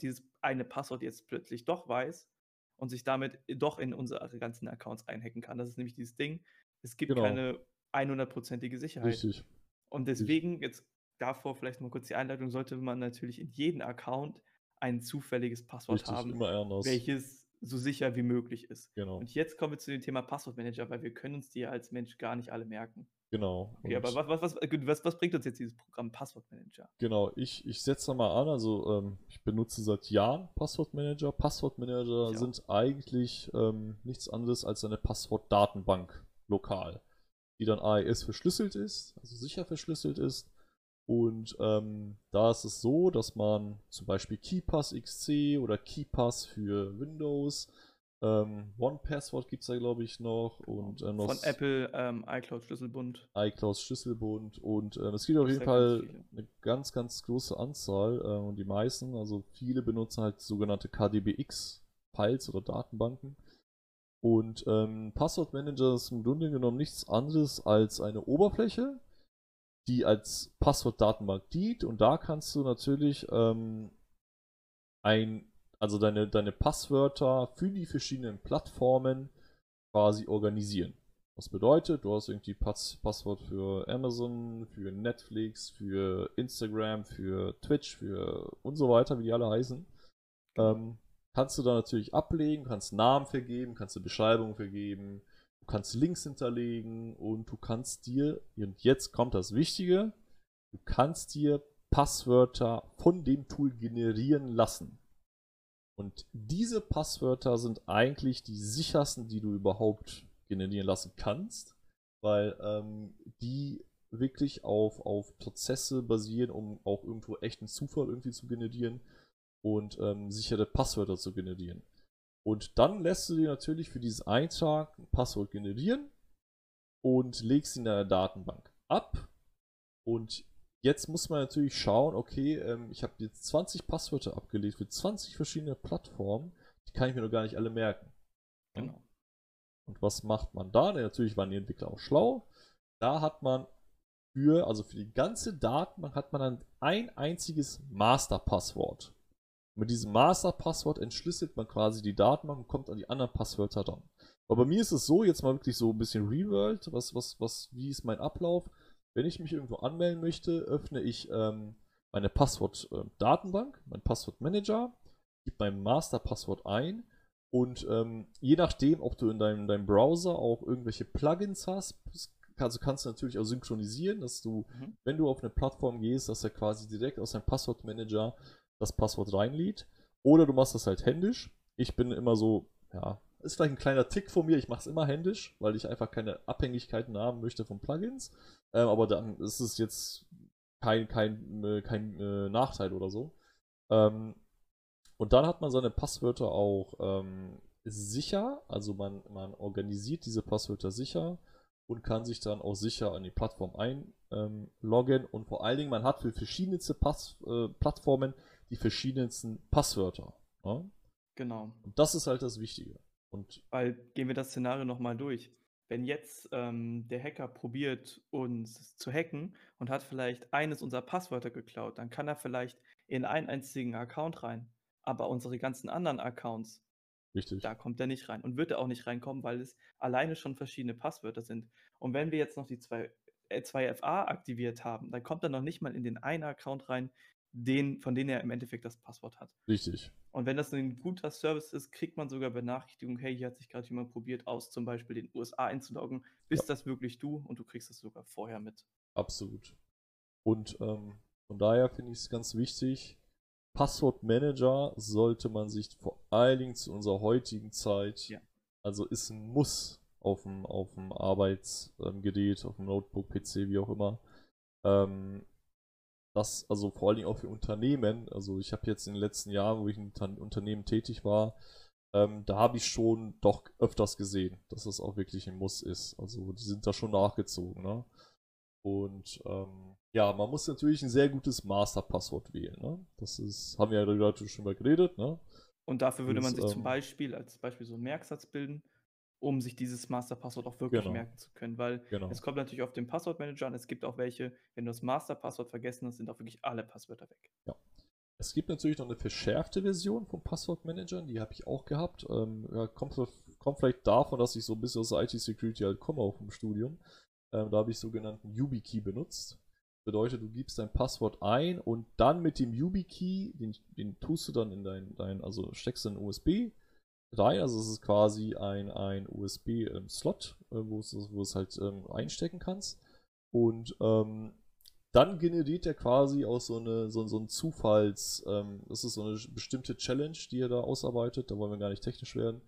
dieses eine Passwort jetzt plötzlich doch weiß und sich damit doch in unsere ganzen Accounts einhacken kann. Das ist nämlich dieses Ding. Es gibt genau. keine 100%ige Sicherheit. Richtig. Und deswegen, jetzt davor vielleicht mal kurz die Einleitung, sollte man natürlich in jedem Account ein zufälliges Passwort Richtig, haben, welches so sicher wie möglich ist. Genau. Und jetzt kommen wir zu dem Thema Passwortmanager, weil wir können uns die als Mensch gar nicht alle merken. Genau. Okay, aber was, was, was, was, bringt uns jetzt dieses Programm Passwortmanager? Genau, ich, ich setze da mal an, also ähm, ich benutze seit Jahren Passwortmanager. Passwortmanager sind eigentlich ähm, nichts anderes als eine Passwortdatenbank lokal, die dann AES verschlüsselt ist, also sicher verschlüsselt ist und ähm, da ist es so, dass man zum Beispiel KeyPass XC oder KeyPass für Windows, ähm, OnePassword gibt es da glaube ich noch und äh, noch von Apple ähm, iCloud Schlüsselbund. iCloud Schlüsselbund und äh, es gibt auf jeden Fall eine ganz, ganz große Anzahl äh, und die meisten, also viele benutzen halt sogenannte KDBX Files oder Datenbanken. Und ähm, Passwortmanager ist im Grunde genommen nichts anderes als eine Oberfläche, die als Passwortdatenbank dient und da kannst du natürlich ähm, ein, also deine, deine Passwörter für die verschiedenen Plattformen quasi organisieren. Was bedeutet, du hast irgendwie Pass Passwort für Amazon, für Netflix, für Instagram, für Twitch, für und so weiter, wie die alle heißen. Ähm, kannst du da natürlich ablegen, kannst Namen vergeben, kannst du Beschreibungen vergeben, kannst Links hinterlegen und du kannst dir, und jetzt kommt das Wichtige, du kannst dir Passwörter von dem Tool generieren lassen. Und diese Passwörter sind eigentlich die sichersten, die du überhaupt generieren lassen kannst, weil ähm, die wirklich auf, auf Prozesse basieren, um auch irgendwo echten Zufall irgendwie zu generieren und ähm, sichere Passwörter zu generieren. Und dann lässt du dir natürlich für diesen Eintrag ein Passwort generieren und legst ihn in der Datenbank ab. Und jetzt muss man natürlich schauen, okay, ähm, ich habe jetzt 20 Passwörter abgelegt für 20 verschiedene Plattformen. Die kann ich mir noch gar nicht alle merken. Genau. Und was macht man da? Natürlich waren die Entwickler auch schlau. Da hat man für, also für die ganze Datenbank hat man dann ein einziges Masterpasswort. Mit diesem Masterpasswort entschlüsselt man quasi die Datenbank und kommt an die anderen Passwörter ran. Aber bei mir ist es so, jetzt mal wirklich so ein bisschen Reworld, was, was, was, wie ist mein Ablauf? Wenn ich mich irgendwo anmelden möchte, öffne ich ähm, meine Passwort-Datenbank, äh, mein Passwortmanager, gebe mein Masterpasswort ein und ähm, je nachdem, ob du in deinem, deinem Browser auch irgendwelche Plugins hast, also kannst du natürlich auch synchronisieren, dass du, mhm. wenn du auf eine Plattform gehst, dass er quasi direkt aus deinem Passwortmanager das Passwort reinlädt. Oder du machst das halt händisch. Ich bin immer so, ja, ist vielleicht ein kleiner Tick von mir, ich mache es immer händisch, weil ich einfach keine Abhängigkeiten haben möchte von Plugins. Ähm, aber dann ist es jetzt kein, kein, äh, kein äh, Nachteil oder so. Ähm, und dann hat man seine Passwörter auch ähm, sicher, also man, man organisiert diese Passwörter sicher und kann sich dann auch sicher an die Plattform einloggen und vor allen Dingen man hat für verschiedenste Pass, äh, Plattformen die verschiedensten Passwörter. Ja? Ne? Genau. Und das ist halt das Wichtige. Und Weil gehen wir das Szenario nochmal durch. Wenn jetzt ähm, der Hacker probiert, uns zu hacken und hat vielleicht eines unserer Passwörter geklaut, dann kann er vielleicht in einen einzigen Account rein aber unsere ganzen anderen Accounts, Richtig. da kommt er nicht rein und wird er auch nicht reinkommen, weil es alleine schon verschiedene Passwörter sind. Und wenn wir jetzt noch die zwei, äh, 2FA aktiviert haben, dann kommt er noch nicht mal in den einen Account rein, den, von dem er im Endeffekt das Passwort hat. Richtig. Und wenn das ein guter Service ist, kriegt man sogar Benachrichtigung, hey, hier hat sich gerade jemand probiert, aus zum Beispiel den USA einzuloggen. Bist ja. das wirklich du? Und du kriegst das sogar vorher mit. Absolut. Und ähm, von daher finde ich es ganz wichtig, Passwortmanager sollte man sich vor allen Dingen zu unserer heutigen Zeit, ja. also ist ein Muss auf dem, auf dem Arbeitsgerät, auf dem Notebook, PC, wie auch immer. Ähm, das, also vor allen Dingen auch für Unternehmen, also ich habe jetzt in den letzten Jahren, wo ich in Unternehmen tätig war, ähm, da habe ich schon doch öfters gesehen, dass das auch wirklich ein Muss ist. Also die sind da schon nachgezogen, ne? Und ähm, ja, man muss natürlich ein sehr gutes Masterpasswort wählen. Ne? Das ist, haben wir ja gerade schon mal geredet. Ne? Und dafür würde man sich ähm, zum Beispiel als Beispiel so einen Merksatz bilden, um sich dieses Masterpasswort auch wirklich genau. merken zu können. Weil genau. es kommt natürlich auf den Passwortmanager an. Es gibt auch welche, wenn du das Masterpasswort vergessen hast, sind auch wirklich alle Passwörter weg. Ja. Es gibt natürlich noch eine verschärfte Version vom Passwortmanager, die habe ich auch gehabt. Ähm, ja, kommt, kommt, vielleicht davon, dass ich so ein bisschen aus IT-Security halt komme, auch vom Studium. Ähm, da habe ich sogenannten YubiKey benutzt. Bedeutet, du gibst dein Passwort ein und dann mit dem YubiKey, den, den tust du dann in dein, dein, also steckst du in USB rein, also es ist quasi ein, ein USB-Slot, ähm, wo es, wo es halt ähm, einstecken kannst. Und ähm, dann generiert er quasi auch so eine so, so ein Zufalls, ähm, das ist so eine bestimmte Challenge, die er da ausarbeitet, da wollen wir gar nicht technisch werden.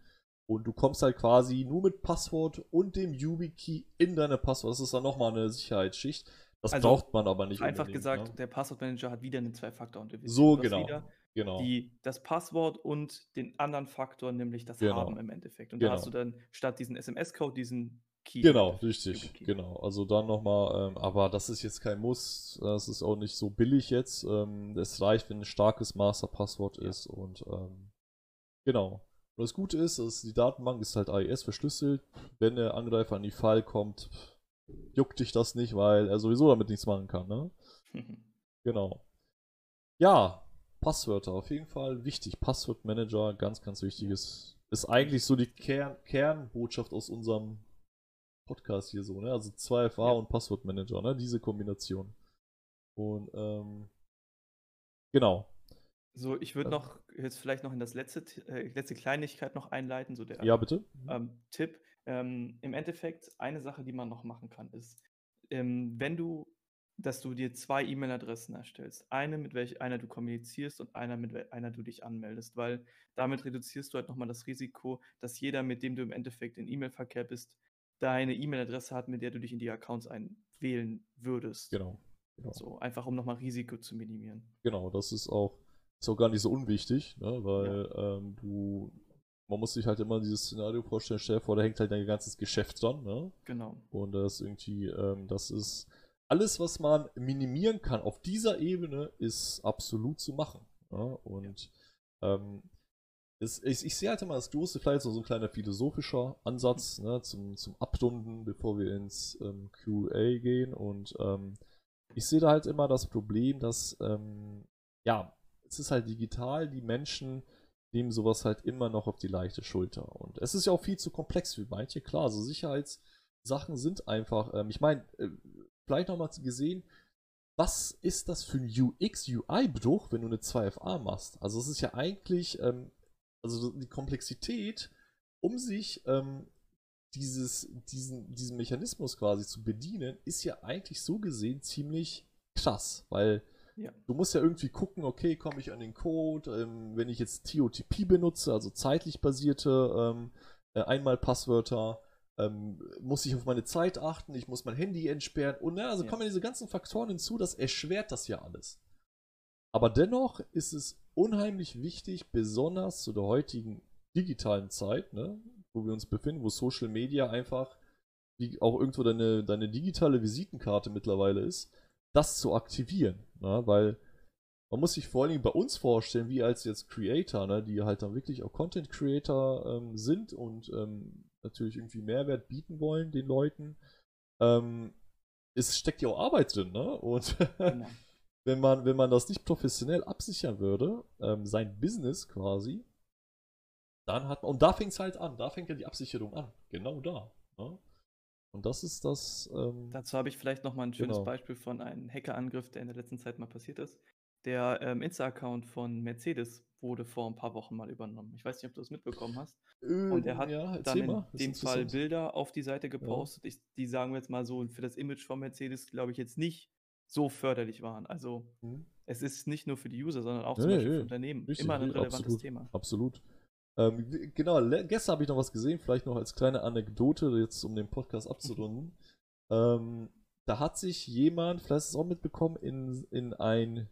Und du kommst halt quasi nur mit Passwort und dem YubiKey in deine Passwort. Das ist dann nochmal eine Sicherheitsschicht. Das also, braucht man aber nicht. Einfach gesagt, ne? der Passwortmanager hat wieder eine Zwei-Faktor-Authentifizierung. So, genau. Wieder, genau. Die, das Passwort und den anderen Faktor, nämlich das genau. Haben im Endeffekt. Und genau. da hast du dann statt diesen SMS-Code diesen Key. Genau, richtig. Genau. Also dann nochmal, ähm, aber das ist jetzt kein Muss. Das ist auch nicht so billig jetzt. Ähm, es reicht, wenn ein starkes Masterpasswort ist und ähm, genau. Und das Gute ist, dass die Datenbank ist halt AES verschlüsselt. Wenn der Angreifer an die Fall kommt, juckt dich das nicht, weil er sowieso damit nichts machen kann, ne? genau. Ja, Passwörter, auf jeden Fall wichtig. Passwortmanager, ganz, ganz wichtiges. Ist eigentlich so die Kern Kernbotschaft aus unserem Podcast hier so, ne? Also 2FA ja. und Passwortmanager, ne? Diese Kombination. Und, ähm, genau. So, ich würde noch jetzt vielleicht noch in das letzte, äh, letzte Kleinigkeit noch einleiten, so der ja, bitte. Ähm, Tipp. Ähm, Im Endeffekt, eine Sache, die man noch machen kann, ist, ähm, wenn du, dass du dir zwei E-Mail-Adressen erstellst. Eine, mit welcher einer du kommunizierst und einer, mit einer du dich anmeldest, weil damit reduzierst du halt nochmal das Risiko, dass jeder, mit dem du im Endeffekt in E-Mail-Verkehr bist, deine E-Mail-Adresse hat, mit der du dich in die Accounts einwählen würdest. Genau. genau. So, einfach um nochmal Risiko zu minimieren. Genau, das ist auch, ist auch gar nicht so unwichtig, ne? weil ja. ähm, du man muss sich halt immer dieses Szenario vorstellen, stell dir vor, da hängt halt dein ganzes Geschäft dran, ne? Genau. Und das irgendwie, ähm, das ist alles, was man minimieren kann auf dieser Ebene, ist absolut zu machen. Ne? Und ja. ähm, es, ich, ich, sehe halt immer das große, vielleicht so ein kleiner philosophischer Ansatz mhm. ne, zum, zum Abdunden, bevor wir ins ähm, QA gehen. Und ähm, ich sehe da halt immer das Problem, dass, ähm, ja, es ist halt digital, die Menschen nehmen sowas halt immer noch auf die leichte Schulter. Und es ist ja auch viel zu komplex für manche. Klar, so Sicherheitssachen sind einfach, ähm, ich meine, äh, vielleicht nochmal gesehen, was ist das für ein UX-UI-Bruch, wenn du eine 2FA machst? Also es ist ja eigentlich, ähm, also die Komplexität, um sich ähm, dieses, diesen, diesen Mechanismus quasi zu bedienen, ist ja eigentlich so gesehen ziemlich krass, weil ja. du musst ja irgendwie gucken, okay, komme ich an den Code, ähm, wenn ich jetzt TOTP benutze, also zeitlich basierte ähm, äh, Einmalpasswörter, ähm, muss ich auf meine Zeit achten, ich muss mein Handy entsperren und ne, also ja. kommen diese ganzen Faktoren hinzu, das erschwert das ja alles. Aber dennoch ist es unheimlich wichtig, besonders zu der heutigen digitalen Zeit, ne, wo wir uns befinden, wo Social Media einfach wie auch irgendwo deine, deine digitale Visitenkarte mittlerweile ist, das zu aktivieren. Ne, weil man muss sich vor allen Dingen bei uns vorstellen, wie als jetzt Creator, ne, die halt dann wirklich auch Content Creator ähm, sind und ähm, natürlich irgendwie Mehrwert bieten wollen den Leuten. Ähm, es steckt ja auch Arbeit drin, ne? Und genau. wenn man, wenn man das nicht professionell absichern würde, ähm, sein Business quasi, dann hat man, und da fängt es halt an, da fängt ja die Absicherung an, genau da. Ne? Und das ist das. Ähm, Dazu habe ich vielleicht nochmal ein schönes genau. Beispiel von einem Hackerangriff, der in der letzten Zeit mal passiert ist. Der ähm, Insta-Account von Mercedes wurde vor ein paar Wochen mal übernommen. Ich weiß nicht, ob du das mitbekommen hast. Äh, und er hat ja, dann in dem Fall Bilder auf die Seite gepostet, ja. ich, die sagen wir jetzt mal so, für das Image von Mercedes, glaube ich, jetzt nicht so förderlich waren. Also mhm. es ist nicht nur für die User, sondern auch nee, zum Beispiel nee, für Unternehmen richtig, immer ein relevantes absolut, Thema. Absolut. Ähm, genau, gestern habe ich noch was gesehen, vielleicht noch als kleine Anekdote, jetzt um den Podcast abzurunden. ähm, da hat sich jemand, vielleicht hast du es auch mitbekommen, in, in ein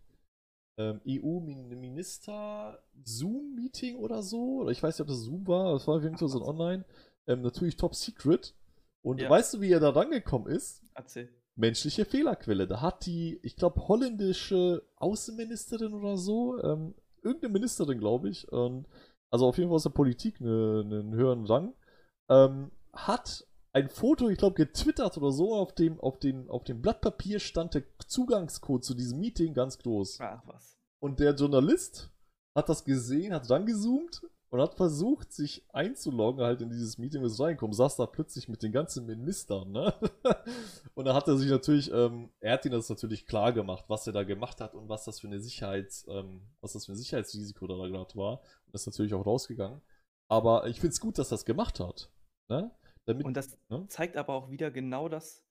ähm, EU-Minister-Zoom-Meeting oder so. Oder ich weiß nicht, ob das Zoom war, das war auf jeden Fall so ein Online. Ähm, natürlich top secret. Und ja. weißt du, wie er da rangekommen ist? Erzähl. Menschliche Fehlerquelle. Da hat die, ich glaube, holländische Außenministerin oder so, ähm, irgendeine Ministerin, glaube ich, und, also auf jeden Fall aus der Politik einen eine höheren Rang, ähm, hat ein Foto, ich glaube, getwittert oder so, auf dem, auf, den, auf dem Blatt Papier stand der Zugangscode zu diesem Meeting ganz groß. Ach was. Und der Journalist hat das gesehen, hat dann gezoomt und hat versucht, sich einzuloggen halt in dieses Meeting, was reinkommt, saß da plötzlich mit den ganzen Ministern, ne? und da hat er sich natürlich, ähm, er hat ihm das natürlich klar gemacht, was er da gemacht hat und was das für eine Sicherheits, ähm, was das für ein Sicherheitsrisiko da gerade war. Und ist natürlich auch rausgegangen. Aber ich finde es gut, dass er das gemacht hat. Ne? Damit, und das ne? zeigt aber auch wieder genau das,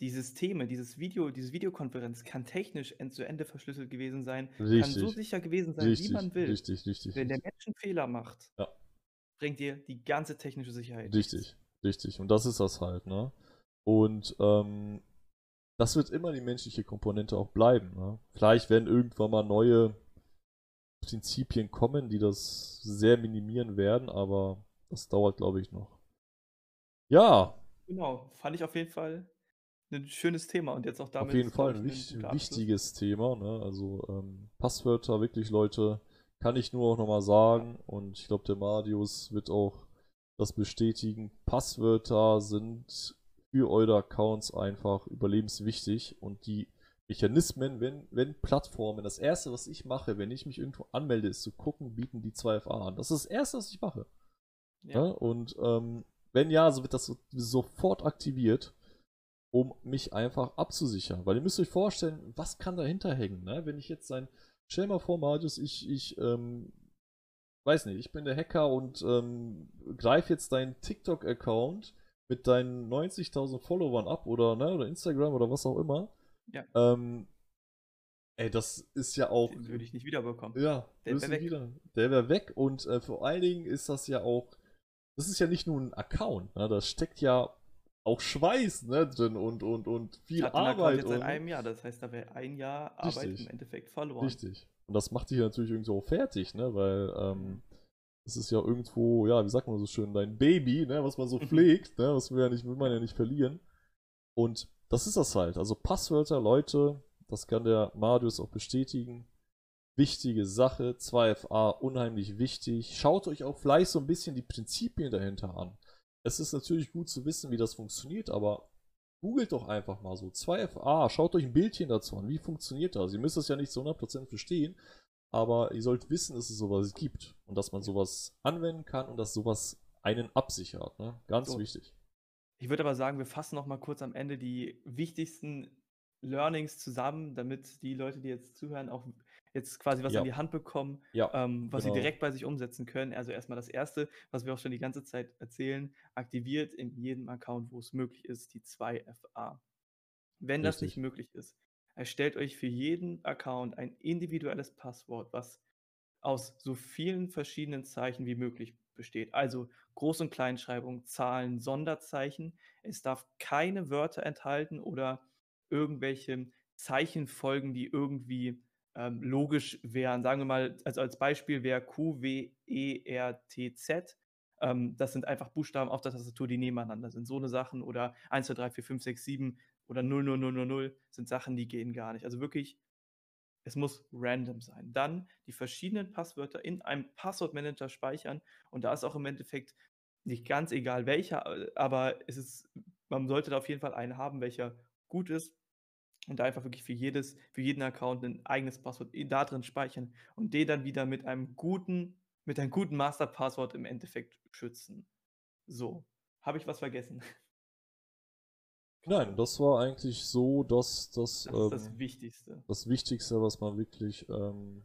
die Systeme, dieses Video, diese Videokonferenz kann technisch end zu Ende verschlüsselt gewesen sein, richtig. kann so sicher gewesen sein, richtig, wie man will. Richtig, richtig. Wenn der Mensch einen Fehler macht, ja. bringt dir die ganze technische Sicherheit. Richtig, richtig. Und das ist das halt, ne? Und ähm, das wird immer die menschliche Komponente auch bleiben. Ne? Vielleicht werden irgendwann mal neue Prinzipien kommen, die das sehr minimieren werden, aber das dauert, glaube ich, noch. Ja. Genau, fand ich auf jeden Fall ein schönes Thema und jetzt auch damit. Auf jeden Fall ein, wich wichtiges Thema. Ne? Also ähm, Passwörter, wirklich Leute, kann ich nur auch nochmal sagen und ich glaube, der Marius wird auch das bestätigen. Passwörter sind für eure Accounts einfach überlebenswichtig und die Mechanismen, wenn, wenn Plattformen, das erste, was ich mache, wenn ich mich irgendwo anmelde, ist zu gucken, bieten die 2FA an. Das ist das erste, was ich mache. Ja. ja und ähm, wenn ja, so wird das sofort aktiviert, um mich einfach abzusichern. Weil ihr müsst euch vorstellen, was kann dahinter hängen, ne? Wenn ich jetzt sein, stell mal vor, Marius, ich, ich, ähm, weiß nicht, ich bin der Hacker und ähm, greife jetzt deinen TikTok-Account mit deinen 90.000 Followern ab oder, ne, oder Instagram oder was auch immer. Ja. Ähm, ey, das ist ja auch. Den würde ich nicht wiederbekommen. Ja, der wäre weg. Wieder. Der wäre weg und äh, vor allen Dingen ist das ja auch das ist ja nicht nur ein Account, ne? da steckt ja auch Schweiß ne, drin und, und, und viel Hat Arbeit. Jetzt in einem Jahr, das heißt, da wäre ein Jahr Arbeit Richtig. im Endeffekt verloren. Richtig. Und das macht dich natürlich irgendwo auch fertig, ne? weil ähm, das ist ja irgendwo, ja, wie sagt man so schön, dein Baby, ne? was man so pflegt, ne? was wir ja nicht, will man ja nicht verlieren. Und das ist das halt. Also Passwörter, Leute, das kann der Marius auch bestätigen wichtige Sache. 2FA unheimlich wichtig. Schaut euch auch vielleicht so ein bisschen die Prinzipien dahinter an. Es ist natürlich gut zu wissen, wie das funktioniert, aber googelt doch einfach mal so 2FA. Schaut euch ein Bildchen dazu an. Wie funktioniert das? Ihr müsst das ja nicht zu 100% verstehen. aber ihr sollt wissen, dass es sowas gibt und dass man sowas anwenden kann und dass sowas einen absichert. Ne? Ganz So. wichtig. Ich würde aber sagen, wir fassen noch mal kurz am Ende die wichtigsten Learnings zusammen, damit die Leute, die jetzt zuhören, auch jetzt quasi was Ja. an die Hand bekommen, Ja, ähm, was genau. sie direkt bei sich umsetzen können. Also erstmal das Erste, was wir auch schon die ganze Zeit erzählen, aktiviert in jedem Account, wo es möglich ist, die 2FA. Wenn das nicht Richtig. möglich ist, erstellt euch für jeden Account ein individuelles Passwort, was aus so vielen verschiedenen Zeichen wie möglich besteht. Also Groß- und Kleinschreibung, Zahlen, Sonderzeichen. Es darf keine Wörter enthalten oder irgendwelche Zeichenfolgen, die irgendwie ähm, logisch wären. Sagen wir mal, also als Beispiel wäre Q, W, E, R, T, Z. Ähm, das sind einfach Buchstaben auf der Tastatur, die nebeneinander sind. So eine Sachen oder 1, 2, 3, 4, 5, 6, 7 oder 0, 0, 0, 0, 0 sind Sachen, die gehen gar nicht. Also wirklich es muss random sein. Dann die verschiedenen Passwörter in einem Passwortmanager speichern. Und da ist auch im Endeffekt nicht ganz egal welcher, äh, aber es ist, man sollte da auf jeden Fall einen haben, welcher gut ist. Und da einfach wirklich für jedes, für jeden Account ein eigenes Passwort da drin speichern und den dann wieder mit einem guten, mit einem guten Masterpasswort im Endeffekt schützen. So. Habe ich was vergessen? Nein, das war eigentlich so, dass das, Das ist das ähm, Wichtigste. das Wichtigste, was man wirklich ähm,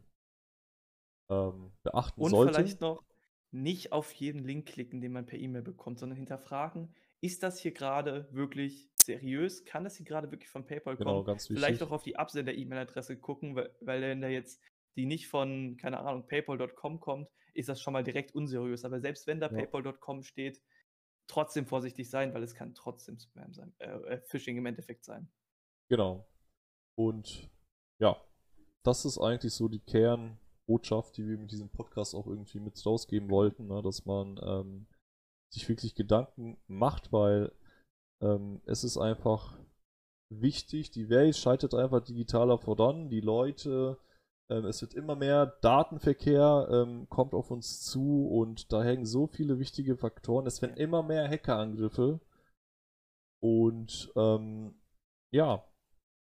ähm, beachten Und sollte. vielleicht noch nicht auf jeden Link klicken, den man per E-Mail bekommt, sondern hinterfragen, ist das hier gerade wirklich seriös? Kann das hier gerade wirklich von PayPal Genau, kommen? ganz wichtig. Vielleicht auch auf die Absender-E-Mail-Adresse gucken, weil, weil wenn da jetzt die nicht von, keine Ahnung, paypal.com kommt, ist das schon mal direkt unseriös. Aber selbst wenn da Ja. paypal.com steht, trotzdem vorsichtig sein, weil es kann trotzdem Spam sein, äh, äh, Phishing im Endeffekt sein. Genau. Und ja, das ist eigentlich so die Kernbotschaft, die wir mit diesem Podcast auch irgendwie mit rausgeben wollten, ne? dass man ähm, sich wirklich Gedanken macht, weil ähm, es ist einfach wichtig, die Welt schreitet einfach digitaler voran, die Leute, ähm, es wird immer mehr Datenverkehr ähm, kommt auf uns zu und da hängen so viele wichtige Faktoren, es werden immer mehr Hackerangriffe. Und ähm, ja,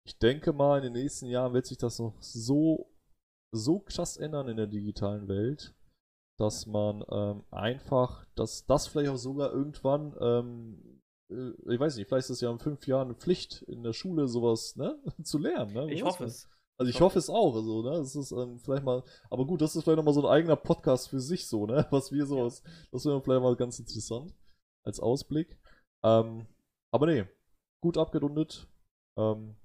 ich denke mal, in den nächsten Jahren wird sich das noch so, so krass ändern in der digitalen Welt, dass man ähm, einfach, dass das vielleicht auch sogar irgendwann, ähm, äh, ich weiß nicht, vielleicht ist es ja in fünf Jahren eine Pflicht in der Schule, sowas ne, zu lernen. Ne? Ich hoffe es. Also ich hoffe es auch, also, ne? Das ist ähm, vielleicht mal, aber gut, das ist vielleicht nochmal so ein eigener Podcast für sich so, ne? Was wir so Ja. aus, das wäre vielleicht mal ganz interessant als Ausblick. Ähm, aber nee, gut abgerundet. Ähm,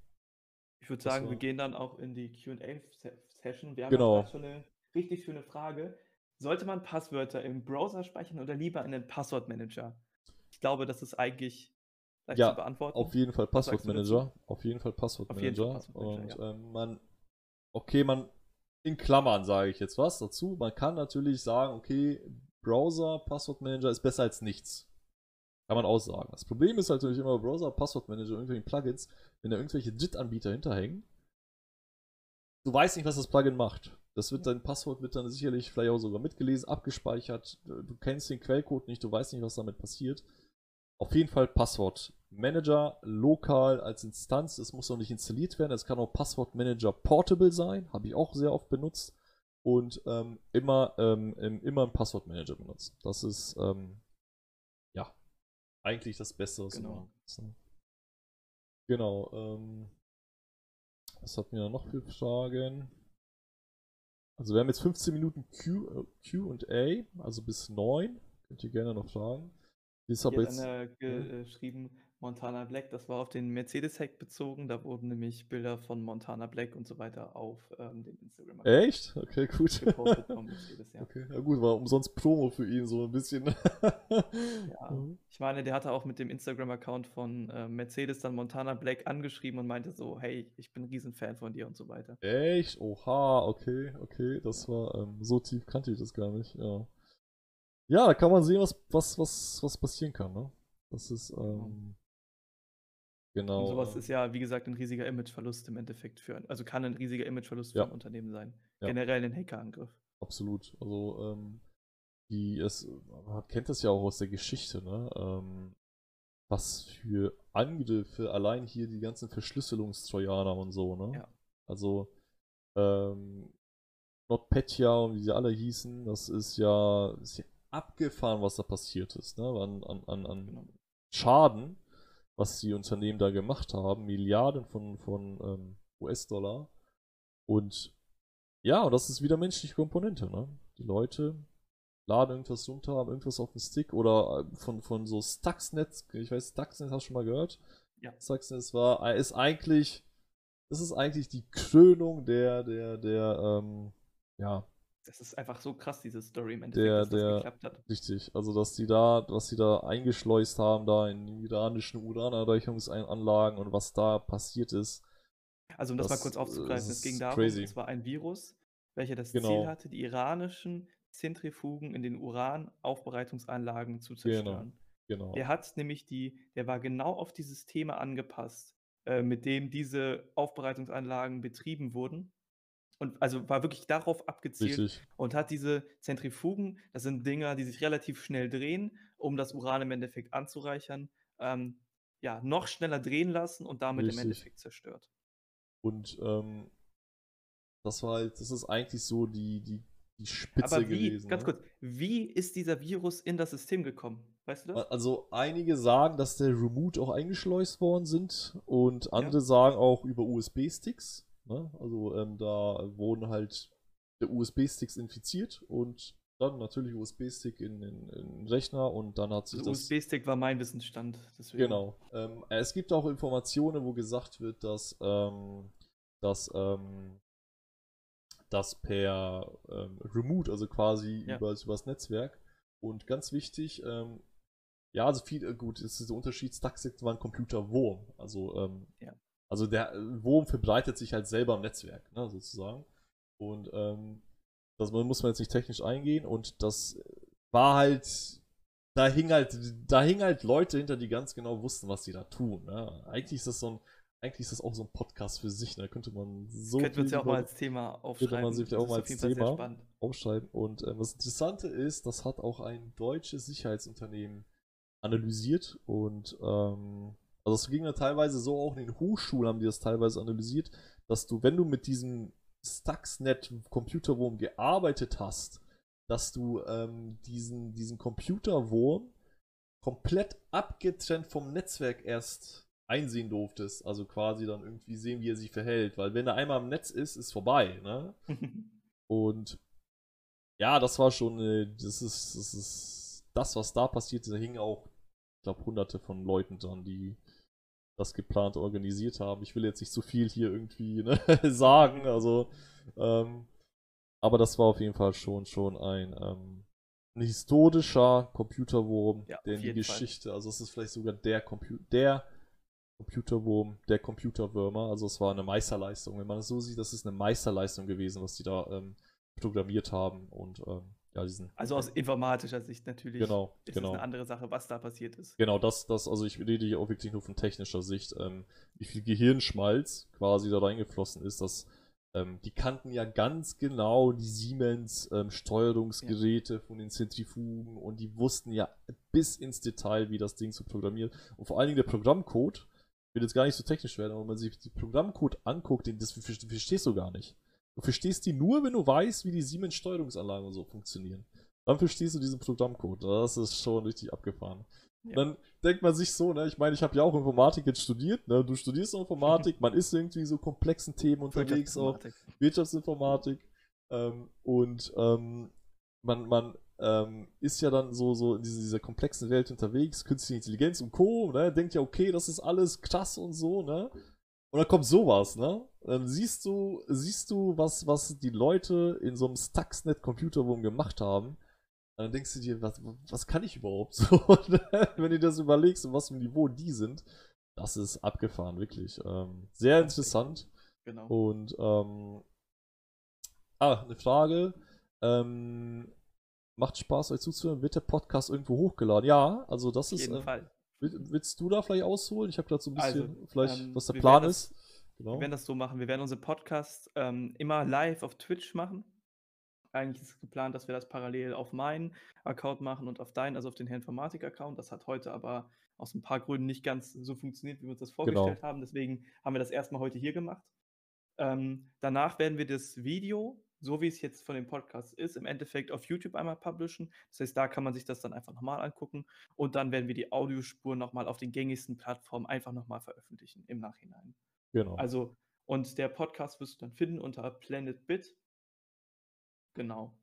Ich würde sagen, wir war- gehen dann auch in die QA-Session. Wir haben Genau. schon eine richtig schöne Frage. Sollte man Passwörter im Browser speichern oder lieber in den Passwortmanager? Ich glaube, das ist eigentlich leicht Ja, zu beantworten. Auf jeden Fall? Passwortmanager. Auf jeden Fall Passwortmanager. Passwortmanager, Und ähm, man, okay, man, in Klammern sage ich jetzt was dazu. Man kann natürlich sagen, okay, Browser, Passwortmanager ist besser als nichts. Kann man auch sagen. Das Problem ist halt natürlich immer Browser, Passwortmanager, irgendwelche Plugins, wenn da irgendwelche Drittanbieter hinterhängen. Du weißt nicht, was das Plugin macht. Das wird dein Passwort wird dann sicherlich vielleicht auch sogar mitgelesen, abgespeichert. Du kennst den Quellcode nicht, du weißt nicht, was damit passiert. Auf jeden Fall Passwortmanager lokal als Instanz. Es muss auch nicht installiert werden. Es kann auch Passwortmanager Portable sein. Habe ich auch sehr oft benutzt. Und ähm, immer, ähm, im- immer einen Passwortmanager benutzen. Das ist ähm, ja eigentlich das Beste, was Genau. kannst. ne? Genau. Ähm, was hatten wir noch für Fragen? Also wir haben jetzt 15 Minuten Q, äh, Q&A, also bis 9. Könnt ihr gerne noch fragen. Ist aber jetzt... einer äh, geschrieben, Montana Black, das war auf den Mercedes-Hack bezogen. Da wurden nämlich Bilder von Montana Black und so weiter auf ähm, den instagram Echt? Okay, gut. ja. Okay, ja gut, war umsonst Promo für ihn so ein bisschen. Ja. Ich meine, der hatte auch mit dem Instagram-Account von äh, Mercedes dann Montana Black angeschrieben und meinte so, hey, ich bin ein Riesenfan von dir und so weiter. Echt? Oha, okay, okay, das war, ähm, so tief kannte ich das gar nicht, ja. Ja, da kann man sehen, was, was, was, was passieren kann, ne? Das ist, ähm, genau. Und sowas ist ja, wie gesagt, ein riesiger Imageverlust im Endeffekt für, also kann ein riesiger Imageverlust für Ja. ein Unternehmen sein. Ja. Generell ein Hackerangriff. Absolut. Also, ähm, die, es, man kennt das ja auch aus der Geschichte, ne? Ähm, was für Angriffe allein hier die ganzen Verschlüsselungstrojaner und so, ne? Ja. Also, ähm, NotPetya und wie sie alle hießen, das ist ja, ist ja abgefahren, was da passiert ist, ne? An, an, an, an Genau. Schaden, was die Unternehmen da gemacht haben, Milliarden von, von ähm, US-Dollar. Und ja, und das ist wieder menschliche Komponente, ne? Die Leute laden irgendwas runter, haben irgendwas auf dem Stick oder äh, von, von so Stuxnet, ich weiß, Stuxnet hast du schon mal gehört? Ja. Stuxnet war, äh, ist eigentlich, das ist eigentlich die Krönung der, der, der, ähm, ja, Das ist einfach so krass, diese Story im Der- Endeffekt, dass der- das geklappt hat. Richtig, also dass die da, was sie da eingeschleust haben, da in die iranischen Uranerreichungsanlagen und was da passiert ist. Also um das, Das, mal kurz aufzugreifen, es ging darum, crazy. es war ein Virus, welcher das Genau. Ziel hatte, die iranischen Zentrifugen in den Uranaufbereitungsanlagen zu zerstören. Genau. Der hat nämlich die, der war genau auf die Systeme angepasst, äh, mit dem diese Aufbereitungsanlagen betrieben wurden. Und also war wirklich darauf abgezielt Richtig. und hat diese Zentrifugen, das sind Dinger, die sich relativ schnell drehen, um das Uran im Endeffekt anzureichern, ähm, ja, noch schneller drehen lassen und damit Richtig. im Endeffekt zerstört. Und ähm, das war halt, das ist eigentlich so die, die, die Spitze Aber wie, gewesen. ganz ne? kurz, wie ist dieser Virus in das System gekommen? Weißt du das? Also einige sagen, dass der Remote auch eingeschleust worden sind und andere sagen auch über USB-Sticks. Ne? Also ähm, da wurden halt der USB-Sticks infiziert und dann natürlich USB-Stick in den Rechner und dann hat sich Also das USB-Stick war mein Wissensstand. Deswegen. Genau. Ähm, es gibt auch Informationen, wo gesagt wird, dass, ähm, dass, ähm, dass per ähm, Remote, also quasi Ja. über, übers Netzwerk. Und ganz wichtig, ähm, ja, also viel, äh, gut, es ist der Unterschied, Stuxnet war ein Computerwurm. Also, ähm, Ja. Also der Wurm verbreitet sich halt selber im Netzwerk, ne, sozusagen. Und ähm, das muss man jetzt nicht technisch eingehen und das war halt da hing halt, da hingen halt Leute hinter, die ganz genau wussten, was sie da tun. Ne? Eigentlich ist das so ein, eigentlich ist das auch so ein Podcast für sich. Da könnte man so Könnten wir uns ja auch mal als Thema aufschreiben. man sich auch mal als Thema. aufschreiben. Und ähm, das Interessante ist, das hat auch ein deutsches Sicherheitsunternehmen analysiert und ähm, also es ging ja teilweise so, auch in den Hochschulen haben die das teilweise analysiert, dass du, wenn du mit diesem Stuxnet Computerwurm gearbeitet hast, dass du ähm, diesen, diesen Computerwurm komplett abgetrennt vom Netzwerk erst einsehen durftest. Also quasi dann irgendwie sehen, wie er sich verhält. Weil wenn er einmal im Netz ist, ist vorbei, ne? Und ja, das war schon, äh, das ist, das ist das, was da passiert. Da hingen auch, ich glaube, hunderte von Leuten dran, die das geplant organisiert haben. Ich will jetzt nicht zu viel hier irgendwie ne, sagen, also, ähm, aber das war auf jeden Fall schon, schon ein, ähm, ein historischer Computerwurm, Ja, der in die jeden Fall. Geschichte, also es ist vielleicht sogar der Compu der Computerwurm, der Computerwürmer, also es war eine Meisterleistung. Wenn man es so sieht, das ist eine Meisterleistung gewesen, was die da ähm, programmiert haben und ähm, ja, diesen. Also aus informatischer Sicht natürlich Genau, ist genau. es eine andere Sache, was da passiert ist. Genau, das, das, also ich rede hier auch wirklich nur von technischer Sicht, ähm, wie viel Gehirnschmalz quasi da reingeflossen ist, dass ähm, die kannten ja ganz genau die Siemens ähm, Steuerungsgeräte von den Zentrifugen und die wussten ja bis ins Detail, wie das Ding zu programmieren. Und vor allen Dingen der Programmcode, will jetzt gar nicht so technisch werden, aber wenn man sich den Programmcode anguckt, den, das ver- verstehst du gar nicht. Du verstehst die nur, wenn du weißt, wie die Siemens Steuerungsanlagen und so funktionieren. Dann verstehst du diesen Programmcode. Das ist schon richtig abgefahren. Ja. Dann denkt man sich so, ne, ich meine, ich habe ja auch Informatik jetzt studiert, ne? Du studierst Informatik, man ist irgendwie so komplexen Themen unterwegs auch, Wirtschaftsinformatik. Wirtschaftsinformatik ähm, und ähm, man, man ähm, ist ja dann so, so in dieser, dieser komplexen Welt unterwegs, künstliche Intelligenz und Co., ne? Denkt ja, okay, das ist alles krass und so, ne? Und dann kommt sowas, ne? Dann siehst du, siehst du, was, was die Leute in so einem Stuxnet-Computerwurm gemacht haben. Und dann denkst du dir, was, was kann ich überhaupt so, wenn du das überlegst, in was für Niveau die sind. Das ist abgefahren, wirklich. Ähm, sehr interessant. Genau. Und, ähm, ah, eine Frage. Ähm, macht Spaß, euch zuzuhören. Wird der Podcast irgendwo hochgeladen? Ja, also das Auf ist. jeden Äh, Fall. Will- willst du da vielleicht ausholen? Ich habe gerade so ein bisschen, Also, vielleicht, ähm, was der Plan ist. Genau. Wir werden das so machen. Wir werden unseren Podcast ähm, immer live auf Twitch machen. Eigentlich ist geplant, dass wir das parallel auf meinen Account machen und auf deinen, also auf den Informatik-Account. Das hat heute aber aus ein paar Gründen nicht ganz so funktioniert, wie wir uns das Genau. vorgestellt haben. Deswegen haben wir das erstmal heute hier gemacht. Ähm, danach werden wir das Video so wie es jetzt von dem Podcast ist, im Endeffekt auf YouTube einmal publishen. Das heißt, da kann man sich das dann einfach nochmal angucken und dann werden wir die Audiospur nochmal auf den gängigsten Plattformen einfach nochmal veröffentlichen im Nachhinein. Genau. Also, und der Podcast wirst du dann finden unter Planet Bit. Genau.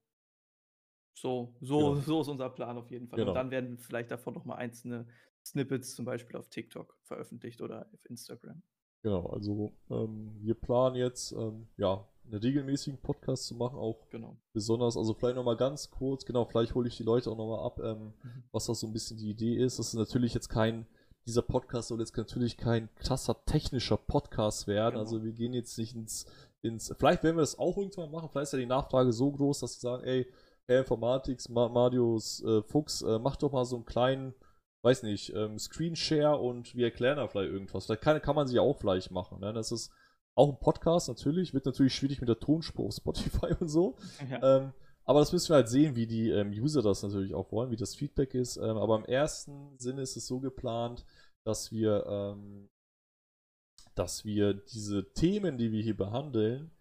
So, so, Genau. so ist unser Plan auf jeden Fall. Genau. Und dann werden vielleicht davon nochmal einzelne Snippets zum Beispiel auf TikTok veröffentlicht oder auf Instagram. Genau, also ähm, wir planen jetzt, ähm, ja, einen regelmäßigen Podcast zu machen, auch Genau. besonders, also vielleicht nochmal ganz kurz, genau, vielleicht hole ich die Leute auch nochmal ab, ähm, Mhm. was das so ein bisschen die Idee ist. Das ist natürlich jetzt kein, dieser Podcast soll jetzt natürlich kein krasser technischer Podcast werden. Genau. Also wir gehen jetzt nicht ins, ins, vielleicht werden wir das auch irgendwann machen, vielleicht ist ja die Nachfrage so groß, dass sie sagen, ey, Herr Informatics, Ma Marius äh, Fuchs, äh, mach doch mal so einen kleinen, weiß nicht, ähm, Screenshare und wir erklären da vielleicht irgendwas. Vielleicht kann, kann man sich auch vielleicht machen. Ne? Das ist auch ein Podcast natürlich, wird natürlich schwierig mit der Tonspur auf Spotify und so. Ja. Ähm, aber das müssen wir halt sehen, wie die ähm, User das natürlich auch wollen, wie das Feedback ist. Ähm, aber im ersten Sinne ist es so geplant, dass wir, ähm, dass wir diese Themen, die wir hier behandeln,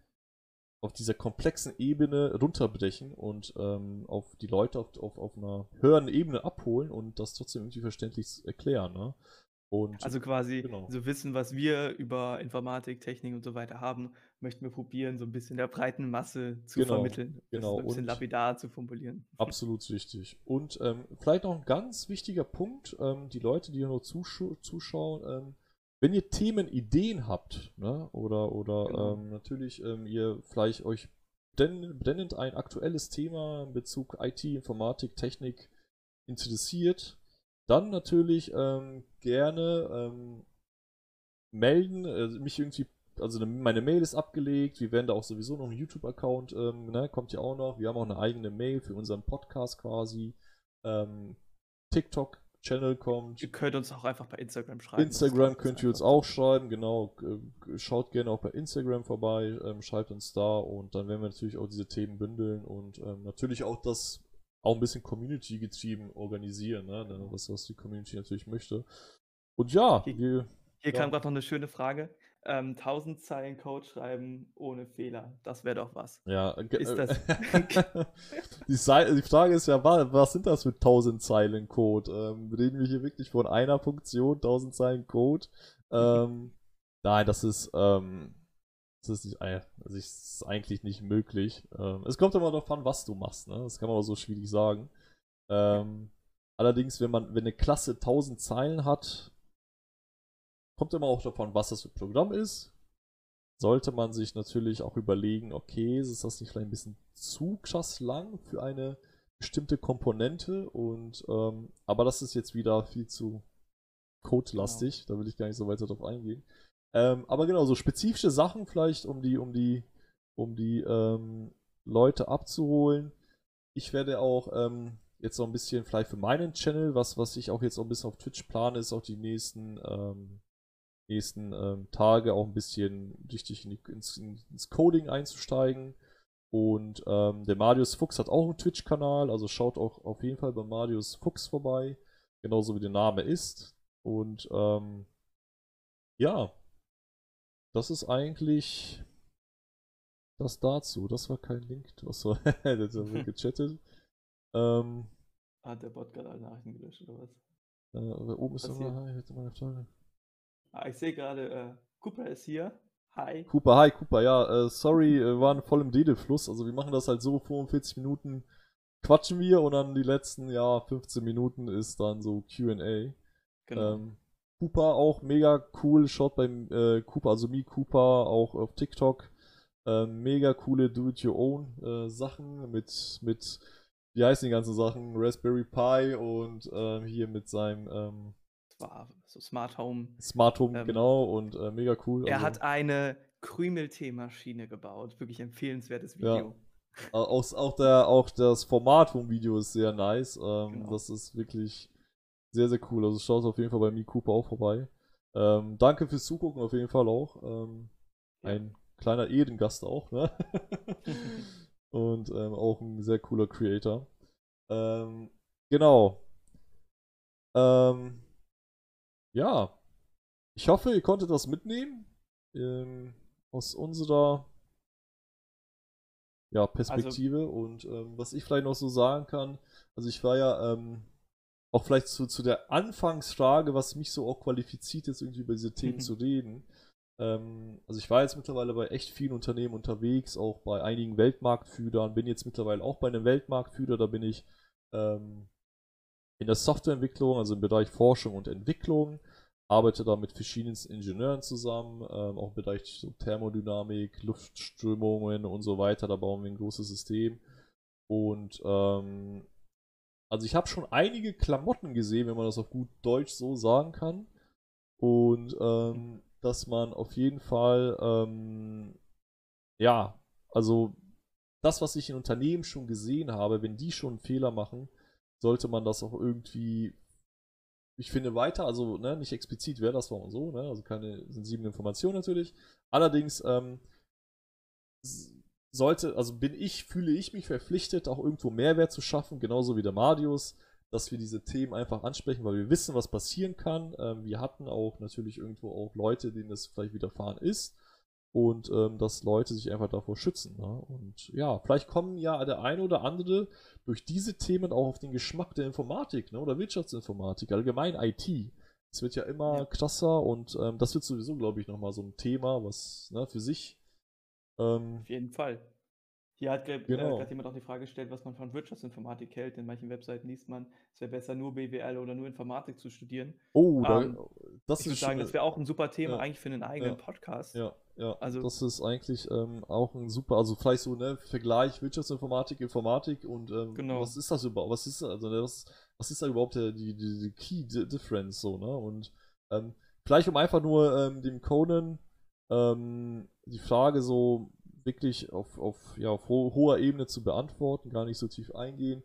auf dieser komplexen Ebene runterbrechen und ähm, auf die Leute auf, auf, auf einer höheren Ebene abholen und das trotzdem irgendwie verständlich erklären. Ne? Und Also quasi Genau. so Wissen, was wir über Informatik, Technik und so weiter haben, möchten wir probieren, so ein bisschen der breiten Masse zu Genau, vermitteln. Genau, ein bisschen und- lapidar zu formulieren. Absolut richtig. Und ähm, vielleicht noch ein ganz wichtiger Punkt, ähm, die Leute, die hier noch zusch zuschauen, ähm, wenn ihr Themenideen habt, ne, oder, oder Genau. ähm, natürlich ähm, ihr vielleicht euch brennend ein aktuelles Thema in Bezug IT, Informatik, Technik interessiert, dann natürlich ähm, gerne ähm, melden, äh, mich irgendwie, also ne- meine Mail ist abgelegt, wir werden da auch sowieso noch einen YouTube-Account, ähm, ne, kommt ja auch noch, wir haben auch eine eigene Mail für unseren Podcast quasi, ähm, TikTok-Channel kommt, Ihr könnt uns auch einfach bei Instagram schreiben. Instagram könnt ihr uns auch schreiben, genau. Äh, Schaut gerne auch bei Instagram vorbei, ähm, schreibt uns da und dann werden wir natürlich auch diese Themen bündeln und ähm, natürlich auch das auch ein bisschen Community getrieben organisieren, ne? Was, was die Community natürlich möchte. Und ja, Hier- wir, Hier Ja. kam gerade noch eine schöne Frage. Ähm, 1000 Zeilen Code schreiben ohne Fehler. Das wäre doch was. ja, Ist äh, das- die, Sei- die Frage ist ja, wa- was sind das für 1000 Zeilen Code? Ähm, reden wir hier wirklich von einer Funktion, 1000 Zeilen Code? Ähm, nein, das ist, ähm, das ist, nicht, das ist eigentlich nicht möglich. Ähm, es kommt immer darauf an, was du machst, ne? Das kann man auch so schwierig sagen. Ähm, allerdings, wenn man, wenn eine Klasse 1000 Zeilen hat, kommt immer auch davon, was das für ein Programm ist. Sollte man sich natürlich auch überlegen, okay, ist das nicht vielleicht ein bisschen zu krass lang für eine bestimmte Komponente und ähm, aber das ist jetzt wieder viel zu codelastig, da will ich gar nicht so weiter drauf eingehen. Ähm, aber genau, so spezifische Sachen vielleicht, um die, um die, um die ähm, Leute abzuholen. Ich werde auch ähm, jetzt noch ein bisschen vielleicht für meinen Channel, was, was ich auch jetzt auch ein bisschen auf Twitch plane, ist auch die nächsten, ähm, nächsten ähm, Tage auch ein bisschen richtig in ins, ins Coding einzusteigen. Und ähm, der Marius Fuchs hat auch einen Twitch-Kanal, also schaut auch auf jeden Fall bei Marius Fuchs vorbei, genauso wie der Name ist. Und ähm, ja, das ist eigentlich das dazu. Das war kein Link. War, das wird gechattet. Ähm, Hat der Bot gerade alle Nachrichten gelöscht oder was? äh, oben ist nochmal, jetzt meine Frage. Ah, ich sehe gerade, äh, Cooper ist hier. Hi. Cooper, hi Cooper, ja, äh, sorry, äh, waren voll im Redefluss. Also wir machen das halt so, 45 Minuten quatschen wir und dann die letzten, ja, 15 Minuten ist dann so QA. Genau. Ähm, Cooper auch mega cool, schaut beim äh, Cooper, also Mi Cooper auch auf TikTok. Ähm, mega coole Do-it-your-own äh, Sachen mit, mit, wie heißen die ganzen Sachen? Raspberry Pi und ähm, hier mit seinem ähm, so Smart Home. Smart Home, Ähm, genau, und äh, mega cool. Er also- hat eine Krümelteemaschine gebaut. Wirklich empfehlenswertes Ja. Video. Auch, auch, der, auch das Format vom Video ist sehr nice. Ähm, Genau. Das ist wirklich sehr, sehr cool. Also schaut auf jeden Fall bei Mi Cooper auch vorbei. Ähm, danke fürs Zugucken auf jeden Fall auch. Ähm, Ja. Ein kleiner Ehrengast auch, ne? Und ähm, auch ein sehr cooler Creator. Ähm, genau. Ähm, ja. Ich hoffe, ihr konntet das mitnehmen. Ähm, aus unserer ja, Perspektive. Also, und ähm, was ich vielleicht noch so sagen kann, also ich war ja ähm, auch vielleicht zu, zu der Anfangsfrage, was mich so auch qualifiziert, jetzt irgendwie über diese Themen mhm. zu reden. Ähm, also ich war jetzt mittlerweile bei echt vielen Unternehmen unterwegs, auch bei einigen Weltmarktführern, bin jetzt mittlerweile auch bei einem Weltmarktführer, da bin ich ähm, in der Softwareentwicklung, also im Bereich Forschung und Entwicklung, arbeite da mit verschiedenen Ingenieuren zusammen, ähm, auch im Bereich so Thermodynamik, Luftströmungen und so weiter, da bauen wir ein großes System. Und ähm, also ich habe schon einige Klamotten gesehen, wenn man das auf gut Deutsch so sagen kann. Und ähm, dass man auf jeden Fall, ähm, ja, also das, was ich in Unternehmen schon gesehen habe, wenn die schon einen Fehler machen, sollte man das auch irgendwie, ich finde, weiter, also ne, nicht explizit, wer das war so, ne, also keine sensiblen Informationen natürlich. Allerdings ähm, sollte, also bin ich, fühle ich mich verpflichtet, auch irgendwo Mehrwert zu schaffen, genauso wie der Marius, dass wir diese Themen einfach ansprechen, weil wir wissen, was passieren kann. Ähm, wir hatten auch natürlich irgendwo auch Leute, denen das vielleicht widerfahren ist und ähm, dass Leute sich einfach davor schützen. Ne? Und ja, vielleicht kommen ja der eine oder andere durch diese Themen auch auf den Geschmack der Informatik ne? oder Wirtschaftsinformatik, allgemein IT. Es wird ja immer krasser und ähm, das wird sowieso, glaube ich, nochmal so ein Thema, was ne, für sich. Ähm, auf jeden Fall. Hier hat äh, genau. gerade jemand auch die Frage gestellt, was man von Wirtschaftsinformatik hält. In manchen Webseiten liest man, es wäre besser, nur BWL oder nur Informatik zu studieren. Oh, ähm, das ich würde sagen, das wäre auch ein super Thema ja, eigentlich für einen eigenen ja, Podcast. Ja, ja. Also, das ist eigentlich ähm, auch ein super, also vielleicht so, ne, Vergleich Wirtschaftsinformatik, Informatik und ähm, genau. was ist das überhaupt? Was ist also ne, was, was ist da überhaupt der, die, die, die Key Difference so, ne? Und ähm, vielleicht um einfach nur ähm, dem Conan ähm, die Frage so wirklich auf, auf, ja, auf ho hoher Ebene zu beantworten, gar nicht so tief eingehen.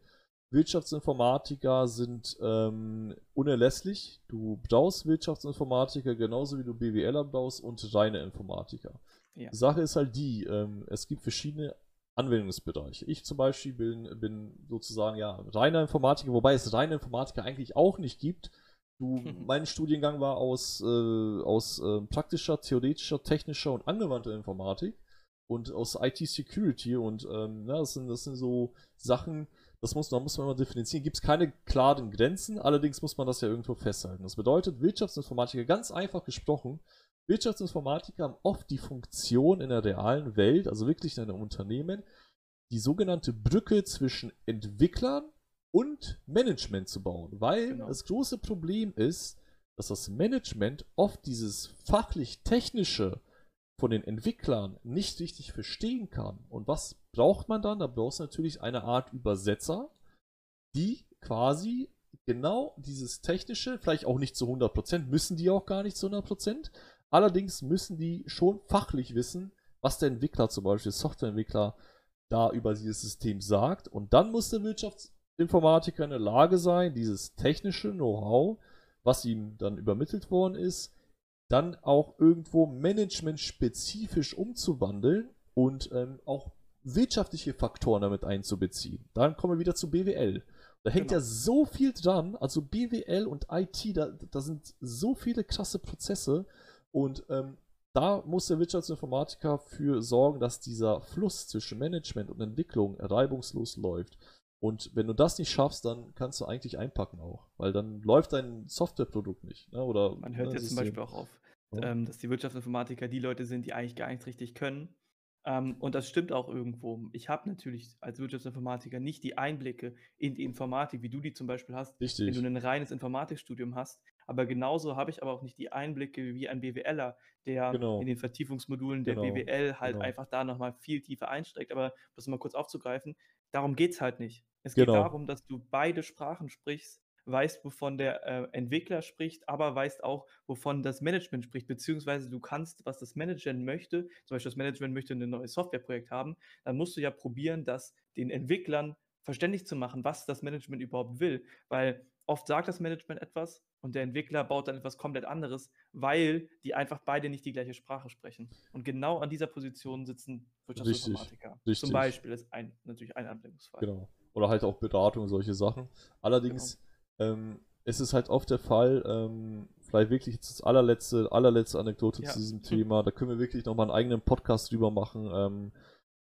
Wirtschaftsinformatiker sind ähm, unerlässlich. Du brauchst Wirtschaftsinformatiker genauso wie du BWLer brauchst und reine Informatiker. Ja. Die Sache ist halt die, ähm, es gibt verschiedene Anwendungsbereiche. Ich zum Beispiel bin, bin sozusagen ja reiner Informatiker, wobei es reine Informatiker eigentlich auch nicht gibt. Du, mein Studiengang war aus, äh, aus äh, praktischer, theoretischer, technischer und angewandter Informatik und aus IT-Security und ähm, na, das, sind, das sind so Sachen, das muss, da muss man mal differenzieren. Gibt es keine klaren Grenzen, allerdings muss man das ja irgendwo festhalten. Das bedeutet, Wirtschaftsinformatiker, ganz einfach gesprochen, Wirtschaftsinformatiker haben oft die Funktion in der realen Welt, also wirklich in einem Unternehmen, die sogenannte Brücke zwischen Entwicklern und Management zu bauen. Weil genau. das große Problem ist, dass das Management oft dieses fachlich-technische von den Entwicklern nicht richtig verstehen kann. Und was braucht man dann? Da brauchst du natürlich eine Art Übersetzer, die quasi genau dieses technische, vielleicht auch nicht zu 100%, müssen die auch gar nicht zu 100%, allerdings müssen die schon fachlich wissen, was der Entwickler, zum Beispiel Softwareentwickler, da über dieses System sagt. Und dann muss der Wirtschaftsinformatiker in der Lage sein, dieses technische Know-how, was ihm dann übermittelt worden ist, dann auch irgendwo managementspezifisch umzuwandeln und ähm, auch wirtschaftliche Faktoren damit einzubeziehen. Dann kommen wir wieder zu BWL. Da hängt genau. ja so viel dran, also BWL und IT, da, da sind so viele krasse Prozesse und ähm, da muss der Wirtschaftsinformatiker für sorgen, dass dieser Fluss zwischen Management und Entwicklung reibungslos läuft. Und wenn du das nicht schaffst, dann kannst du eigentlich einpacken auch, weil dann läuft dein Softwareprodukt nicht. Ne? Oder, Man hört ne, jetzt zum Beispiel auch auf, ja. ähm, dass die Wirtschaftsinformatiker die Leute sind, die eigentlich gar nichts richtig können. Ähm, und das stimmt auch irgendwo. Ich habe natürlich als Wirtschaftsinformatiker nicht die Einblicke in die Informatik, wie du die zum Beispiel hast, Richtig. wenn du ein reines Informatikstudium hast. Aber genauso habe ich aber auch nicht die Einblicke wie ein BWLer, der genau. in den Vertiefungsmodulen der genau. BWL halt genau. einfach da nochmal viel tiefer einsteigt. Aber das mal kurz aufzugreifen, darum geht es halt nicht. Es geht genau. darum, dass du beide Sprachen sprichst, weißt, wovon der äh, Entwickler spricht, aber weißt auch, wovon das Management spricht, beziehungsweise du kannst, was das Management möchte, zum Beispiel das Management möchte ein neues Softwareprojekt haben, dann musst du ja probieren, das den Entwicklern verständlich zu machen, was das Management überhaupt will, weil oft sagt das Management etwas und der Entwickler baut dann etwas komplett anderes, weil die einfach beide nicht die gleiche Sprache sprechen. Und genau an dieser Position sitzen Wirtschaftsinformatiker. Richtig, richtig. Zum Beispiel ist ein, natürlich ein Anwendungsfall. Genau oder halt auch Beratung, solche Sachen. Allerdings genau. ähm, ist es halt oft der Fall, ähm, vielleicht wirklich jetzt das allerletzte, allerletzte Anekdote ja. zu diesem Thema, da können wir wirklich nochmal einen eigenen Podcast drüber machen. Ähm,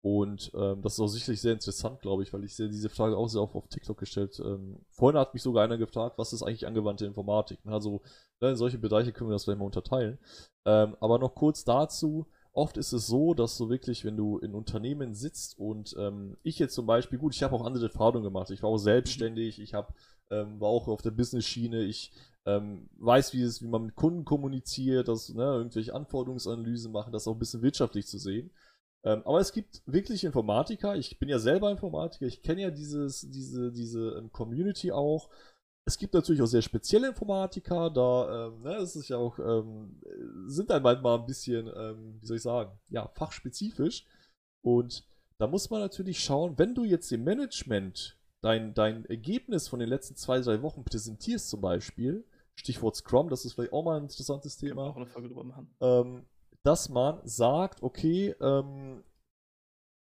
Und ähm, das ist auch sicherlich sehr interessant, glaube ich, weil ich sehe diese Frage auch sehr oft auf TikTok gestellt. Ähm, vorhin hat mich sogar einer gefragt, was ist eigentlich angewandte Informatik? Also ne, in solche Bereiche können wir das vielleicht mal unterteilen. Ähm, aber noch kurz dazu. Oft ist es so, dass du wirklich, wenn du in Unternehmen sitzt und ähm, ich jetzt zum Beispiel, gut, ich habe auch andere Erfahrungen gemacht. Ich war auch selbstständig, ich habe ähm, war auch auf der Business-Schiene. Ich ähm, weiß, wie, es, wie man mit Kunden kommuniziert, dass ne, irgendwelche Anforderungsanalysen machen, das auch ein bisschen wirtschaftlich zu sehen. Ähm, aber es gibt wirklich Informatiker. Ich bin ja selber Informatiker. Ich kenne ja dieses, diese, diese ähm, Community auch. Es gibt natürlich auch sehr spezielle Informatiker. Da, ähm, ne, es ist ja auch, ähm, sind dann manchmal ein bisschen, ähm, wie soll ich sagen, ja, fachspezifisch. Und da muss man natürlich schauen, wenn du jetzt dem Management dein, dein Ergebnis von den letzten zwei, drei Wochen präsentierst, zum Beispiel, Stichwort Scrum, das ist vielleicht auch mal ein interessantes Thema. Auch eine Folge drüber machen. Ähm, dass man sagt, okay, ähm,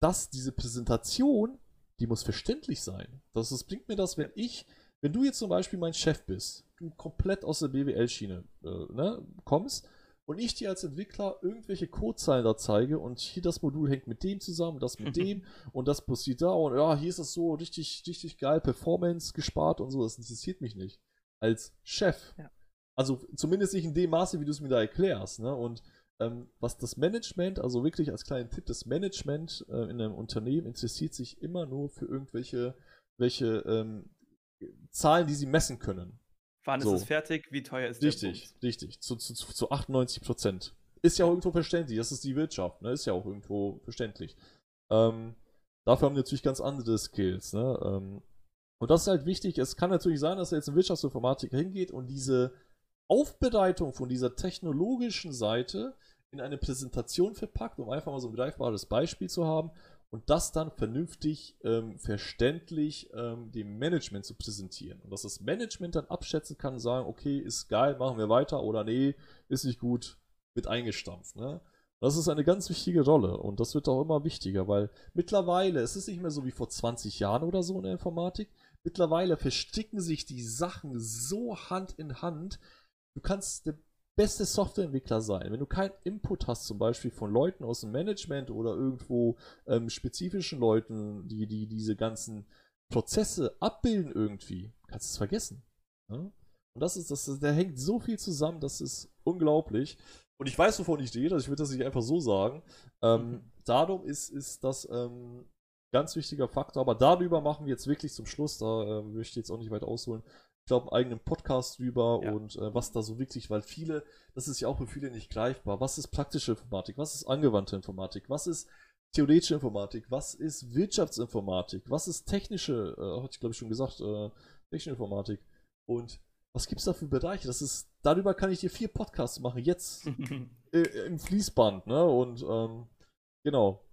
dass diese Präsentation, die muss verständlich sein. Das, das bringt mir das, wenn ich, wenn du jetzt zum Beispiel mein Chef bist, du komplett aus der BWL-Schiene äh, ne, kommst und ich dir als Entwickler irgendwelche Codezeilen da zeige und hier das Modul hängt mit dem zusammen, das mit dem und das passiert da und ja, hier ist das so richtig, richtig geil, Performance gespart und so, das interessiert mich nicht. Als Chef. Ja. Also zumindest nicht in dem Maße, wie du es mir da erklärst, ne? Und ähm, was das Management, also wirklich als kleinen Tipp, das Management äh, in einem Unternehmen interessiert sich immer nur für irgendwelche welche, ähm, Zahlen, die sie messen können. Wann so. ist es fertig? Wie teuer ist richtig, der Richtig, richtig. Zu, zu, zu 98 Prozent. Ist ja auch irgendwo verständlich. Das ist die Wirtschaft, ne? Ist ja auch irgendwo verständlich. Ähm, dafür haben wir natürlich ganz andere Skills, ne? Ähm, und das ist halt wichtig. Es kann natürlich sein, dass er jetzt ein Wirtschaftsinformatiker hingeht und diese Aufbereitung von dieser technologischen Seite in eine Präsentation verpackt, um einfach mal so ein greifbares Beispiel zu haben und das dann vernünftig ähm, verständlich ähm, dem Management zu präsentieren. Und dass das Management dann abschätzen kann und sagen, okay, ist geil, machen wir weiter oder nee, ist nicht gut, wird eingestampft. Ne? Das ist eine ganz wichtige Rolle und das wird auch immer wichtiger, weil mittlerweile, es ist nicht mehr so wie vor 20 Jahren oder so in der Informatik, mittlerweile verstricken sich die Sachen so Hand in Hand, du kannst der beste Softwareentwickler sein. Wenn du keinen Input hast, zum Beispiel von Leuten aus dem Management oder irgendwo ähm, spezifischen Leuten, die, die diese ganzen Prozesse abbilden irgendwie, kannst du es vergessen. Ne? Und das ist, das, da hängt so viel zusammen, das ist unglaublich. Und ich weiß, wovon ich rede, also ich würde das nicht einfach so sagen. Ähm, mhm. Darum ist, ist das ähm, ganz wichtiger Faktor, aber darüber machen wir jetzt wirklich zum Schluss, da äh, möchte ich jetzt auch nicht weit ausholen, ich glaube, einen eigenen Podcast drüber ja. und äh, was da so wirklich, weil viele, das ist ja auch für viele nicht greifbar. Was ist praktische Informatik? Was ist angewandte Informatik? Was ist theoretische Informatik? Was ist Wirtschaftsinformatik? Was ist technische, äh, hatte ich glaube ich schon gesagt, äh, technische Informatik? Und was gibt es da für Bereiche? Das ist, darüber kann ich dir vier Podcasts machen, jetzt äh, im Fließband, ne? Und ähm, genau.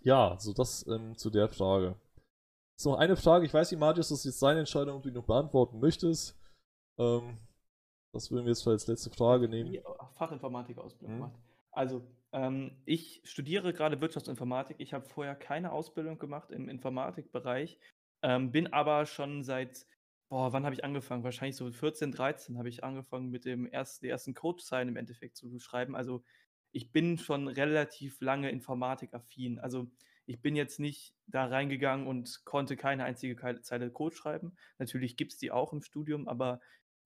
Ja, so das ähm, zu der Frage. So, eine Frage. Ich weiß nicht, Marius, das ist jetzt seine Entscheidung, ob du ihn noch beantworten möchtest. Ähm, das würden wir jetzt als letzte Frage nehmen. Fachinformatik-Ausbildung mhm. gemacht. Also, ähm, ich studiere gerade Wirtschaftsinformatik. Ich habe vorher keine Ausbildung gemacht im Informatikbereich, ähm, bin aber schon seit, boah, wann habe ich angefangen? Wahrscheinlich so 14, 13 habe ich angefangen, mit dem ersten, die ersten Code-Zeilen im Endeffekt zu schreiben. Also, ich bin schon relativ lange informatikaffin. Also, ich bin jetzt nicht da reingegangen und konnte keine einzige Zeile Code schreiben. Natürlich gibt es die auch im Studium, aber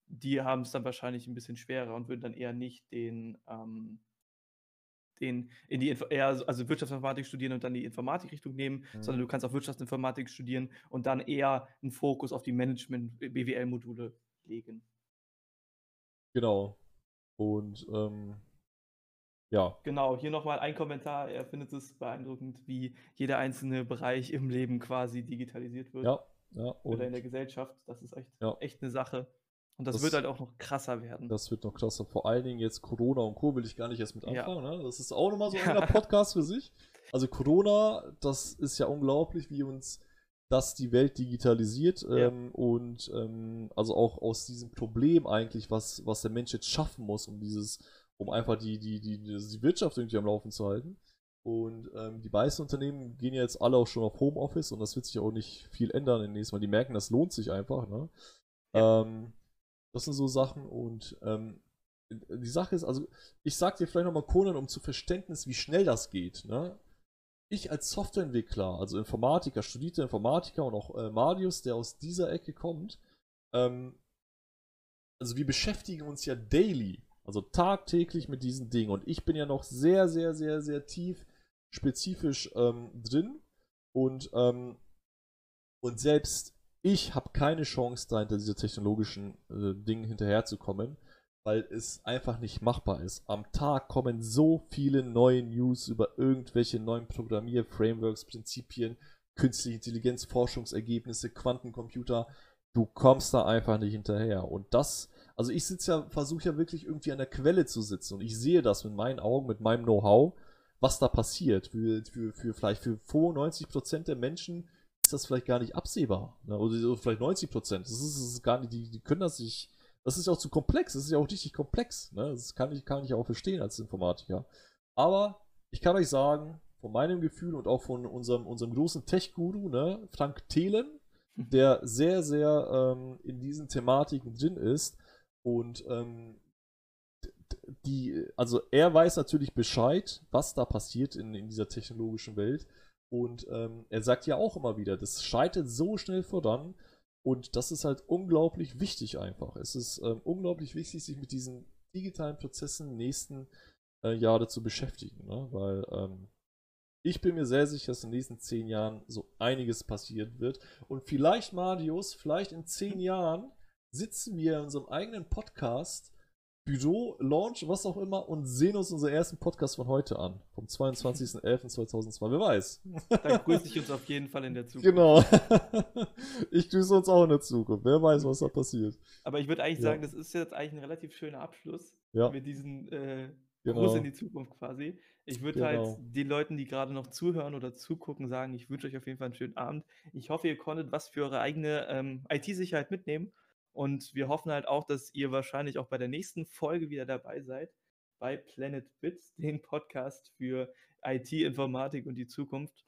die haben es dann wahrscheinlich ein bisschen schwerer und würden dann eher nicht den, ähm, den in die eher, also Wirtschaftsinformatik studieren und dann die Informatikrichtung nehmen, mhm. sondern du kannst auch Wirtschaftsinformatik studieren und dann eher einen Fokus auf die Management-BWL-Module legen. Genau. Und ähm, ja. Genau, hier nochmal ein Kommentar. Er findet es beeindruckend, wie jeder einzelne Bereich im Leben quasi digitalisiert wird. Ja, ja. Oder in der Gesellschaft. Das ist echt, ja. echt eine Sache. Und das, das, wird halt auch noch krasser werden. Das wird noch krasser. Vor allen Dingen jetzt Corona und Co. will ich gar nicht erst mit anfangen. Ja. Ne? Das ist auch nochmal so ein Podcast für sich. Also Corona, das ist ja unglaublich, wie uns das die Welt digitalisiert ähm, und ähm, also auch aus diesem Problem eigentlich, was, was der Mensch jetzt schaffen muss, um dieses um einfach die, die, die, die Wirtschaft irgendwie am Laufen zu halten. Und ähm, die meisten Unternehmen gehen ja jetzt alle auch schon auf Homeoffice und das wird sich auch nicht viel ändern im nächsten Mal. Die merken, das lohnt sich einfach. Ne? Ja. Ähm, das sind so Sachen und ähm, die Sache ist, also ich sag dir vielleicht nochmal Conan, um zu Verständnis, wie schnell das geht. Ne? ich als Softwareentwickler, also Informatiker, studierter Informatiker und auch äh, Marius, der aus dieser Ecke kommt, ähm, also wir beschäftigen uns ja daily, also tagtäglich mit diesen Dingen. Und ich bin ja noch sehr, sehr, sehr, sehr tief spezifisch ähm, drin. Und, ähm, und selbst ich habe keine Chance, da hinter diese technologischen äh, Dingen hinterherzukommen, weil es einfach nicht machbar ist. Am Tag kommen so viele neue News über irgendwelche neuen Programmier-Frameworks, Prinzipien, künstliche Intelligenz, Forschungsergebnisse, Quantencomputer. Du kommst da einfach nicht hinterher. Und das, also ich sitze ja, versuche ja wirklich irgendwie an der Quelle zu sitzen und ich sehe das mit meinen Augen, mit meinem Know-how, was da passiert. Für, für, für vielleicht für 95% der Menschen ist das vielleicht gar nicht absehbar. Ne? Oder vielleicht 90%. Das ist, das ist gar nicht, die, die können das nicht. Das ist ja auch zu komplex, das ist ja auch richtig komplex. Ne? Das kann ich, kann ich auch verstehen als Informatiker. Aber ich kann euch sagen, von meinem Gefühl und auch von unserem, unserem großen Tech-Guru, ne, Frank Thelen, der sehr, sehr ähm, in diesen Thematiken drin ist. Und ähm, die, also er weiß natürlich Bescheid, was da passiert in, in dieser technologischen Welt. Und ähm, er sagt ja auch immer wieder, das schreitet so schnell voran. Und das ist halt unglaublich wichtig einfach. Es ist ähm, unglaublich wichtig, sich mit diesen digitalen Prozessen nächsten äh, Jahre zu beschäftigen. Ne? Weil ähm, ich bin mir sehr sicher, dass in den nächsten zehn Jahren so einiges passieren wird. Und vielleicht, Marius, vielleicht in zehn Jahren sitzen wir in unserem eigenen Podcast, Büro, Launch, was auch immer, und sehen uns unseren ersten Podcast von heute an. Vom 22.11.2002. Wer weiß. Dann grüße ich uns auf jeden Fall in der Zukunft. Genau. ich grüße uns auch in der Zukunft. Wer weiß, was da passiert. Aber ich würde eigentlich ja. sagen, das ist jetzt eigentlich ein relativ schöner Abschluss ja. mit diesen äh, genau. Gruß in die Zukunft quasi. Ich würde halt genau. halt den Leuten, die gerade noch zuhören oder zugucken, sagen, ich wünsche euch auf jeden Fall einen schönen Abend. Ich hoffe, ihr konntet was für eure eigene ähm, IT-Sicherheit mitnehmen. Und wir hoffen halt auch, dass ihr wahrscheinlich auch bei der nächsten Folge wieder dabei seid bei Planet Bits, dem Podcast für IT, Informatik und die Zukunft.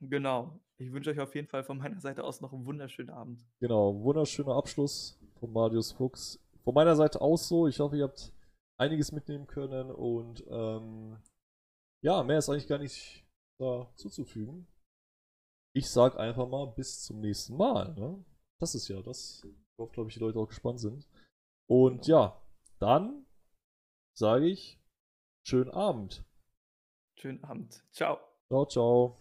Genau. Ich wünsche euch auf jeden Fall von meiner Seite aus noch einen wunderschönen Abend. Genau, wunderschöner Abschluss von Marius Fuchs. Von meiner Seite aus so. Ich hoffe, ihr habt einiges mitnehmen können und ähm, ja, mehr ist eigentlich gar nicht da zuzufügen. Ich sag einfach mal bis zum nächsten Mal. Ne? Das ist ja das, worauf glaube ich die Leute auch gespannt sind. Und ja, dann sage ich schönen Abend. Schönen Abend. Ciao. Ciao, ciao.